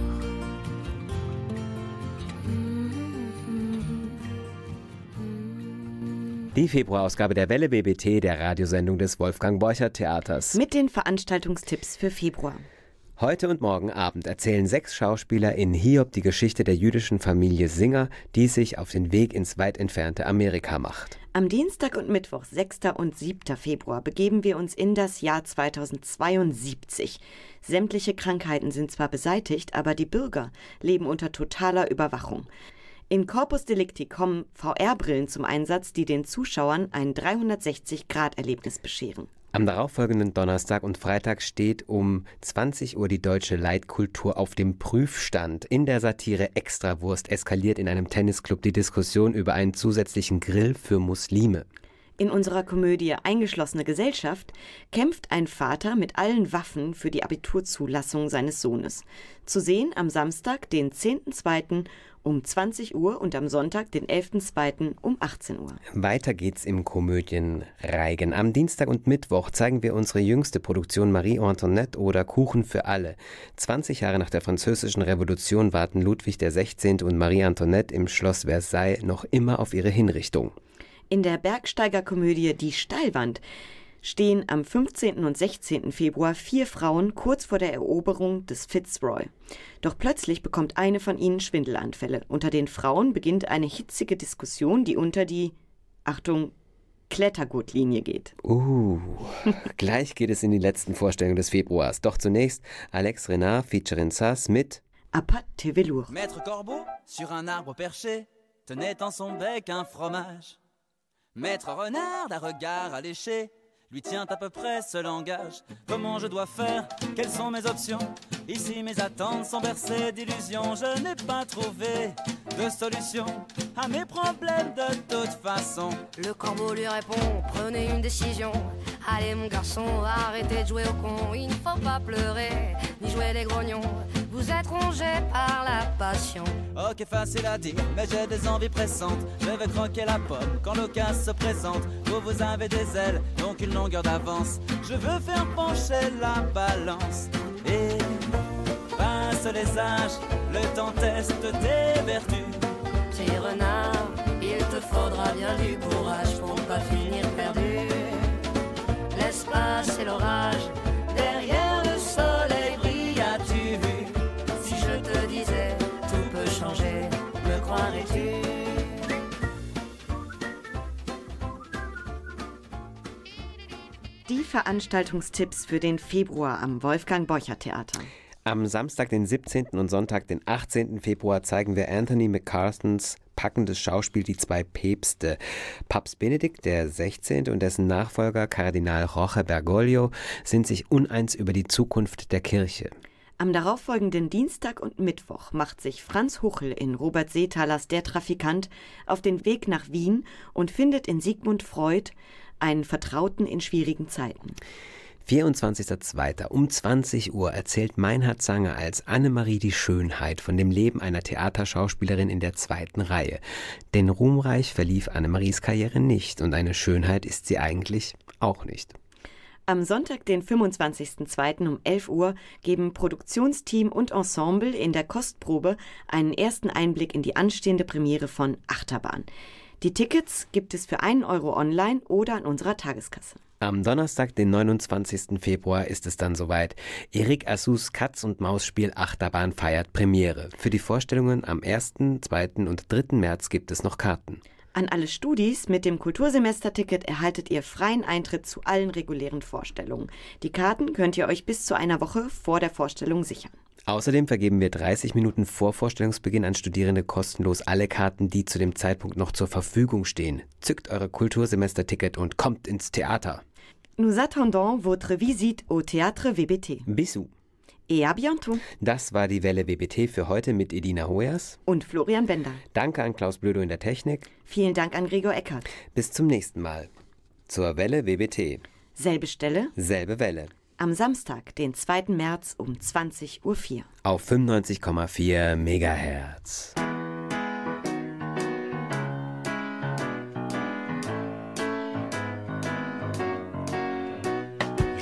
Die Februarausgabe der Welle BBT, der Radiosendung des Wolfgang Borcher Theaters. Mit den Veranstaltungstipps für Februar. Heute und morgen Abend erzählen sechs Schauspieler in Hiob die Geschichte der jüdischen Familie Singer, die sich auf den Weg ins weit entfernte Amerika macht. Am Dienstag und Mittwoch, 6. und 7. Februar, begeben wir uns in das Jahr 2072. Sämtliche Krankheiten sind zwar beseitigt, aber die Bürger leben unter totaler Überwachung. In Corpus Delicti kommen VR-Brillen zum Einsatz, die den Zuschauern ein 360-Grad-Erlebnis bescheren. Am darauffolgenden Donnerstag und Freitag steht um 20 Uhr die deutsche Leitkultur auf dem Prüfstand. In der Satire Extrawurst eskaliert in einem Tennisclub die Diskussion über einen zusätzlichen Grill für Muslime. In unserer Komödie Eingeschlossene Gesellschaft kämpft ein Vater mit allen Waffen für die Abiturzulassung seines Sohnes. Zu sehen am Samstag, den 10.2. um 20 Uhr und am Sonntag, den 11.2. um 18 Uhr. Weiter geht's im Komödienreigen. Am Dienstag und Mittwoch zeigen wir unsere jüngste Produktion Marie Antoinette oder Kuchen für alle. 20 Jahre nach der Französischen Revolution warten Ludwig XVI. und Marie Antoinette im Schloss Versailles noch immer auf ihre Hinrichtung. In der Bergsteigerkomödie Die Steilwand stehen am 15. und 16. Februar vier Frauen kurz vor der Eroberung des Fitzroy. Doch plötzlich bekommt eine von ihnen Schwindelanfälle. Unter den Frauen beginnt eine hitzige Diskussion, die unter die, Achtung, Klettergurtlinie geht. Uh, gleich geht es in die letzten Vorstellungen des Februars. Doch zunächst Alex Renard featuring Sass mit Apat te velours. Maître Corbeau, sur un arbre perché, tenait en son bec un fromage. Maître Renard, d'un regard alléché, lui tient à peu près ce langage. Comment je dois faire? Quelles sont mes options? Ici mes attentes sont bercées d'illusions. Je n'ai pas trouvé de solution à mes problèmes de toute façon. Le corbeau lui répond, prenez une décision. Allez mon garçon, arrêtez de jouer au con. Il ne faut pas pleurer, ni jouer les grognons. Vous êtes rongé par la passion. Ok, facile à dire, mais j'ai des envies pressantes. Je vais croquer la pomme quand l'occasion se présente. Vous, vous avez des ailes, donc une longueur d'avance. Je veux faire pencher la balance. Et passe les âges, le temps teste tes vertus. Petit renard, il te faudra bien du courage pour ne pas finir perdu. Laisse passer l'orage, derrière le soleil brille, as-tu vu? Si je te disais, tout peut changer, me croirais-tu? Die Veranstaltungstipps für den Februar am Wolfgang Borcher Theater. Am Samstag, den 17. und Sonntag, den 18. Februar, zeigen wir Anthony McCartons packendes Schauspiel Die zwei Päpste. Papst Benedikt der 16. und dessen Nachfolger Kardinal Jorge Bergoglio sind sich uneins über die Zukunft der Kirche. Am darauffolgenden Dienstag und Mittwoch macht sich Franz Huchel in Robert Seethalers Der Trafikant auf den Weg nach Wien und findet in Sigmund Freud einen Vertrauten in schwierigen Zeiten. 24.02. um 20 Uhr erzählt Meinhard Zanger als Annemarie die Schönheit von dem Leben einer Theaterschauspielerin in der zweiten Reihe. Denn ruhmreich verlief Annemaries Karriere nicht und eine Schönheit ist sie eigentlich auch nicht. Am Sonntag, den 25.02. um 11 Uhr geben Produktionsteam und Ensemble in der Kostprobe einen ersten Einblick in die anstehende Premiere von Achterbahn. Die Tickets gibt es für einen Euro online oder an unserer Tageskasse. Am Donnerstag, den 29. Februar, ist es dann soweit. Erik Assus Katz- und Maus-Spiel Achterbahn feiert Premiere. Für die Vorstellungen am 1., 2. und 3. März gibt es noch Karten. An alle Studis mit dem Kultursemesterticket erhaltet ihr freien Eintritt zu allen regulären Vorstellungen. Die Karten könnt ihr euch bis zu einer Woche vor der Vorstellung sichern. Außerdem vergeben wir 30 Minuten vor Vorstellungsbeginn an Studierende kostenlos alle Karten, die zu dem Zeitpunkt noch zur Verfügung stehen. Zückt eure Kultursemesterticket und kommt ins Theater. Nous attendons votre visite au Théâtre VBT. Bisous. Et à bientôt. Das war die Welle WBT für heute mit Edina Hoyers. Und Florian Bender. Danke an Klaus Blödo in der Technik. Vielen Dank an Gregor Eckert. Bis zum nächsten Mal. Zur Welle WBT. Selbe Stelle, Selbe Welle. am Samstag, den 2. März um 20.04 Uhr. Auf 95,4 Megahertz.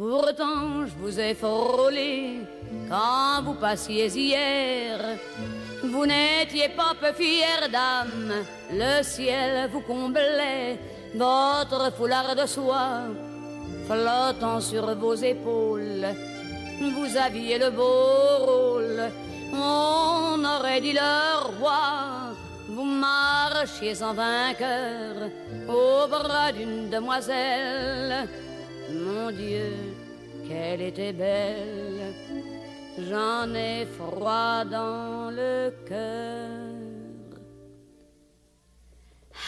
Pourtant, je vous ai frôlé quand vous passiez hier. Vous n'étiez pas peu fière d'âme, le ciel vous comblait, votre foulard de soie flottant sur vos épaules. Vous aviez le beau rôle, on aurait dit le roi. Vous marchiez en vainqueur au bras d'une demoiselle. Mon Dieu, qu'elle était belle. J'en ai froid dans le cœur.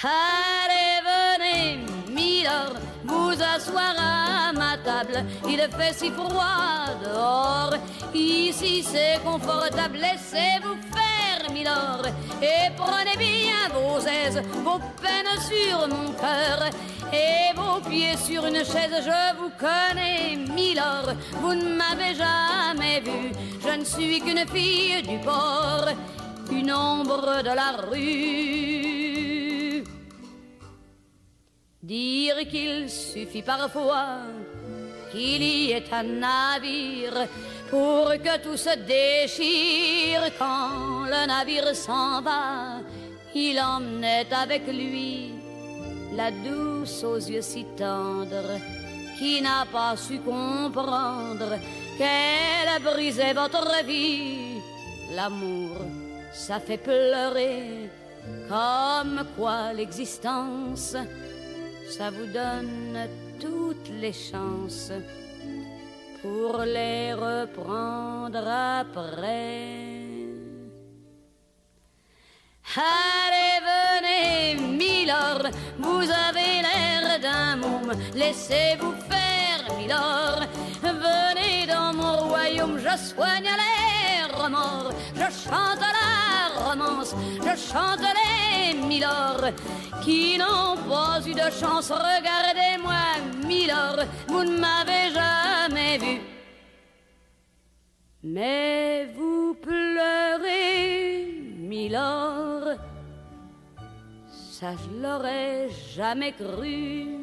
Allez, venez, Milord, vous asseoir à ma table. Il fait si froid dehors. Ici c'est confortable, laissez-vous faire, Et prenez bien vos aises, vos peines sur mon cœur. Et vos pieds sur une chaise, je vous connais, Milord. Vous ne m'avez jamais vu, je ne suis qu'une fille du port, une ombre de la rue. Dire qu'il suffit parfois qu'il y ait un navire pour que tout se déchire quand le navire s'en va. Il emmenait avec lui la douce aux yeux si tendres qui n'a pas su comprendre qu'elle a brisé votre vie. L'amour, ça fait pleurer comme quoi l'existence ça vous donne toutes les chances pour les reprendre après. Allez, venez, Milord, vous avez l'air d'un môme, laissez-vous faire, Milord. Venez dans mon royaume, je soigne les remords, je chante la romance, je chante les Milord qui n'ont pas eu de chance. Regardez-moi, Milord, vous ne m'avez Mais vous pleurez, Milord, ça je l'aurais jamais cru.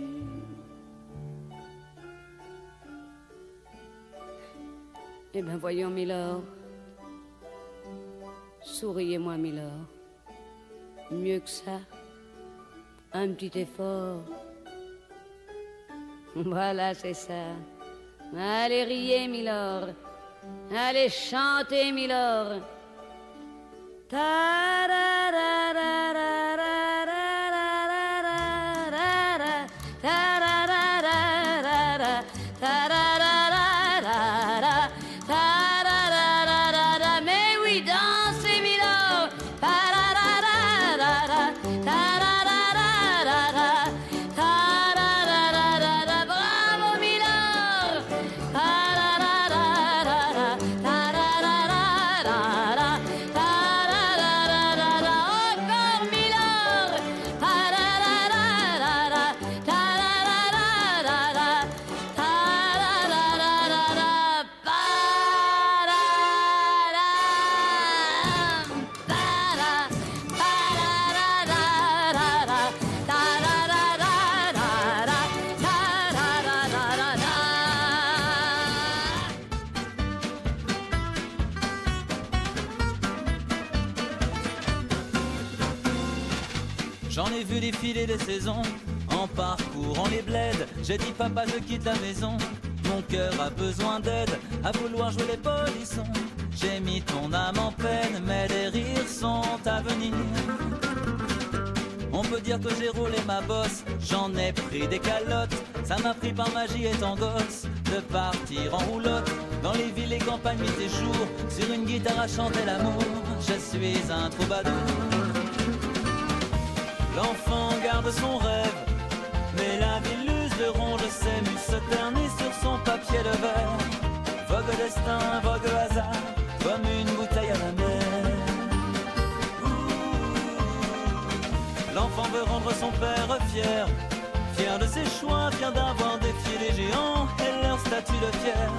Eh bien voyons, Milord, souriez-moi, Milord, mieux que ça, un petit effort. Voilà, c'est ça. Allez riez, Milord. Allez chanter, Milord. Saisons en parcourant les bleds. J'ai dit papa je quitte la maison. Mon cœur a besoin d'aide à vouloir jouer les polissons. J'ai mis ton âme en peine, mais les rires sont à venir. On peut dire que j'ai roulé ma bosse, j'en ai pris des calottes. Ça m'a pris par magie étant gosse de partir en roulotte. Dans les villes et campagnes, nuit et jour, sur une guitare à chanter l'amour. Je suis un troubadour. L'enfant garde son rêve, mais la ville de ronge s'émue, se ternit sur son papier de verre. Vogue destin, vogue hasard, comme une bouteille à la mer. L'enfant veut rendre son père fier, fier de ses choix, fier d'avoir défié les géants et leur statut de fier.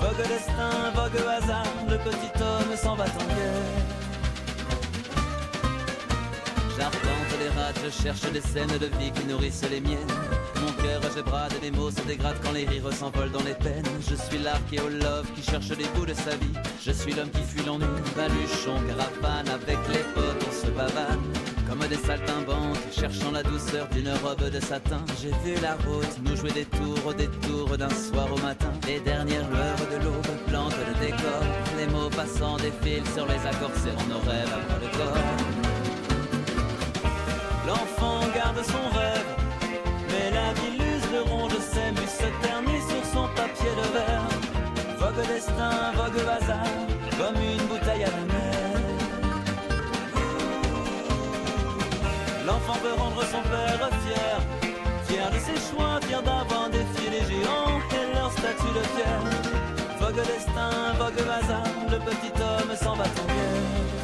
Vogue destin, vogue hasard, le petit homme s'en va en guerre. J'arpente je cherche des scènes de vie qui nourrissent les miennes. Mon cœur je brade et les mots se dégradent quand les rires s'envolent dans les peines. Je suis l'archéologue qui cherche les bouts de sa vie. Je suis l'homme qui fuit l'ennui, baluchon, caravane. Avec les potes on se pavane. Comme des saltimbanques, cherchant la douceur d'une robe de satin. J'ai vu la route nous jouer des tours au détour d'un soir au matin. Les dernières lueurs de l'aube plantent le décor. Les mots passants défilent sur les accords, serrant nos rêves après le corps. Garde son rêve, mais la ville de ronge s'émue, se ternit sur son papier de verre. Vogue destin, vogue hasard, comme une bouteille à la mer. L'enfant veut rendre son père fier, fier de ses choix, fier d'avoir défié les géants et leur statut de fier. Vogue destin, vogue hasard, le petit homme s'en va en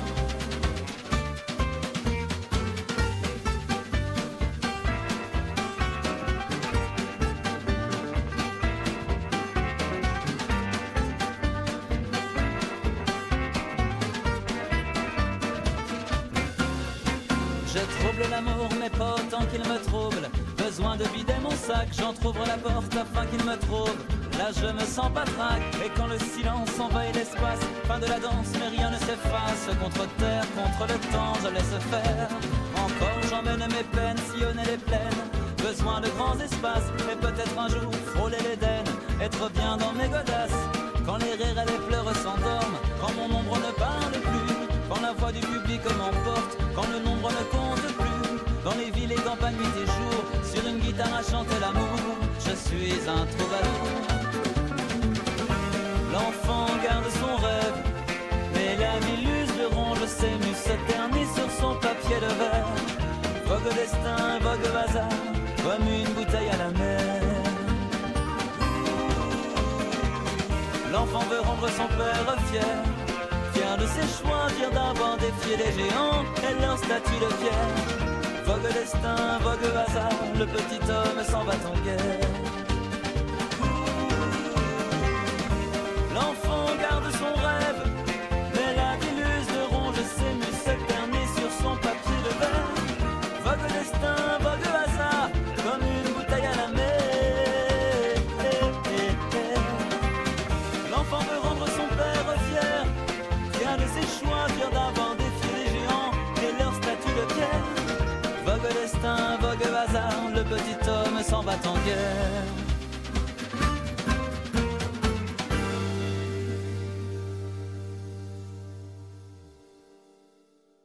trouble l'amour, mais pas autant qu'il me trouble. Besoin de vider mon sac, j'entr'ouvre la porte afin qu'il me trouve. Là je me sens pas traque, et quand le silence envahit l'espace, fin de la danse, mais rien ne s'efface. Contre terre, contre le temps, je laisse faire. Encore j'emmène mes peines, sillonner les plaines. Besoin de grands espaces, mais peut-être un jour frôler l'Éden, être bien dans mes godasses. Quand les rires et les pleurs s'endorment, quand mon ombre ne parle plus, quand la voix du public m'emporte, quand le plus. Les campagnes, nuit et sur une guitare à chanter l'amour, je suis un troubadour. L'enfant garde son rêve, mais la milluse de ronge s'émue, se ternit sur son papier de verre. Vogue destin, vogue hasard, comme une bouteille à la mer. L'enfant veut rendre son père fier, fier de ses choix, fier d'avoir défié les géants et leur statut de fier. Vogue destin, vogue hasard, le petit homme s'en va en guerre. Petit homme s'en va en guerre.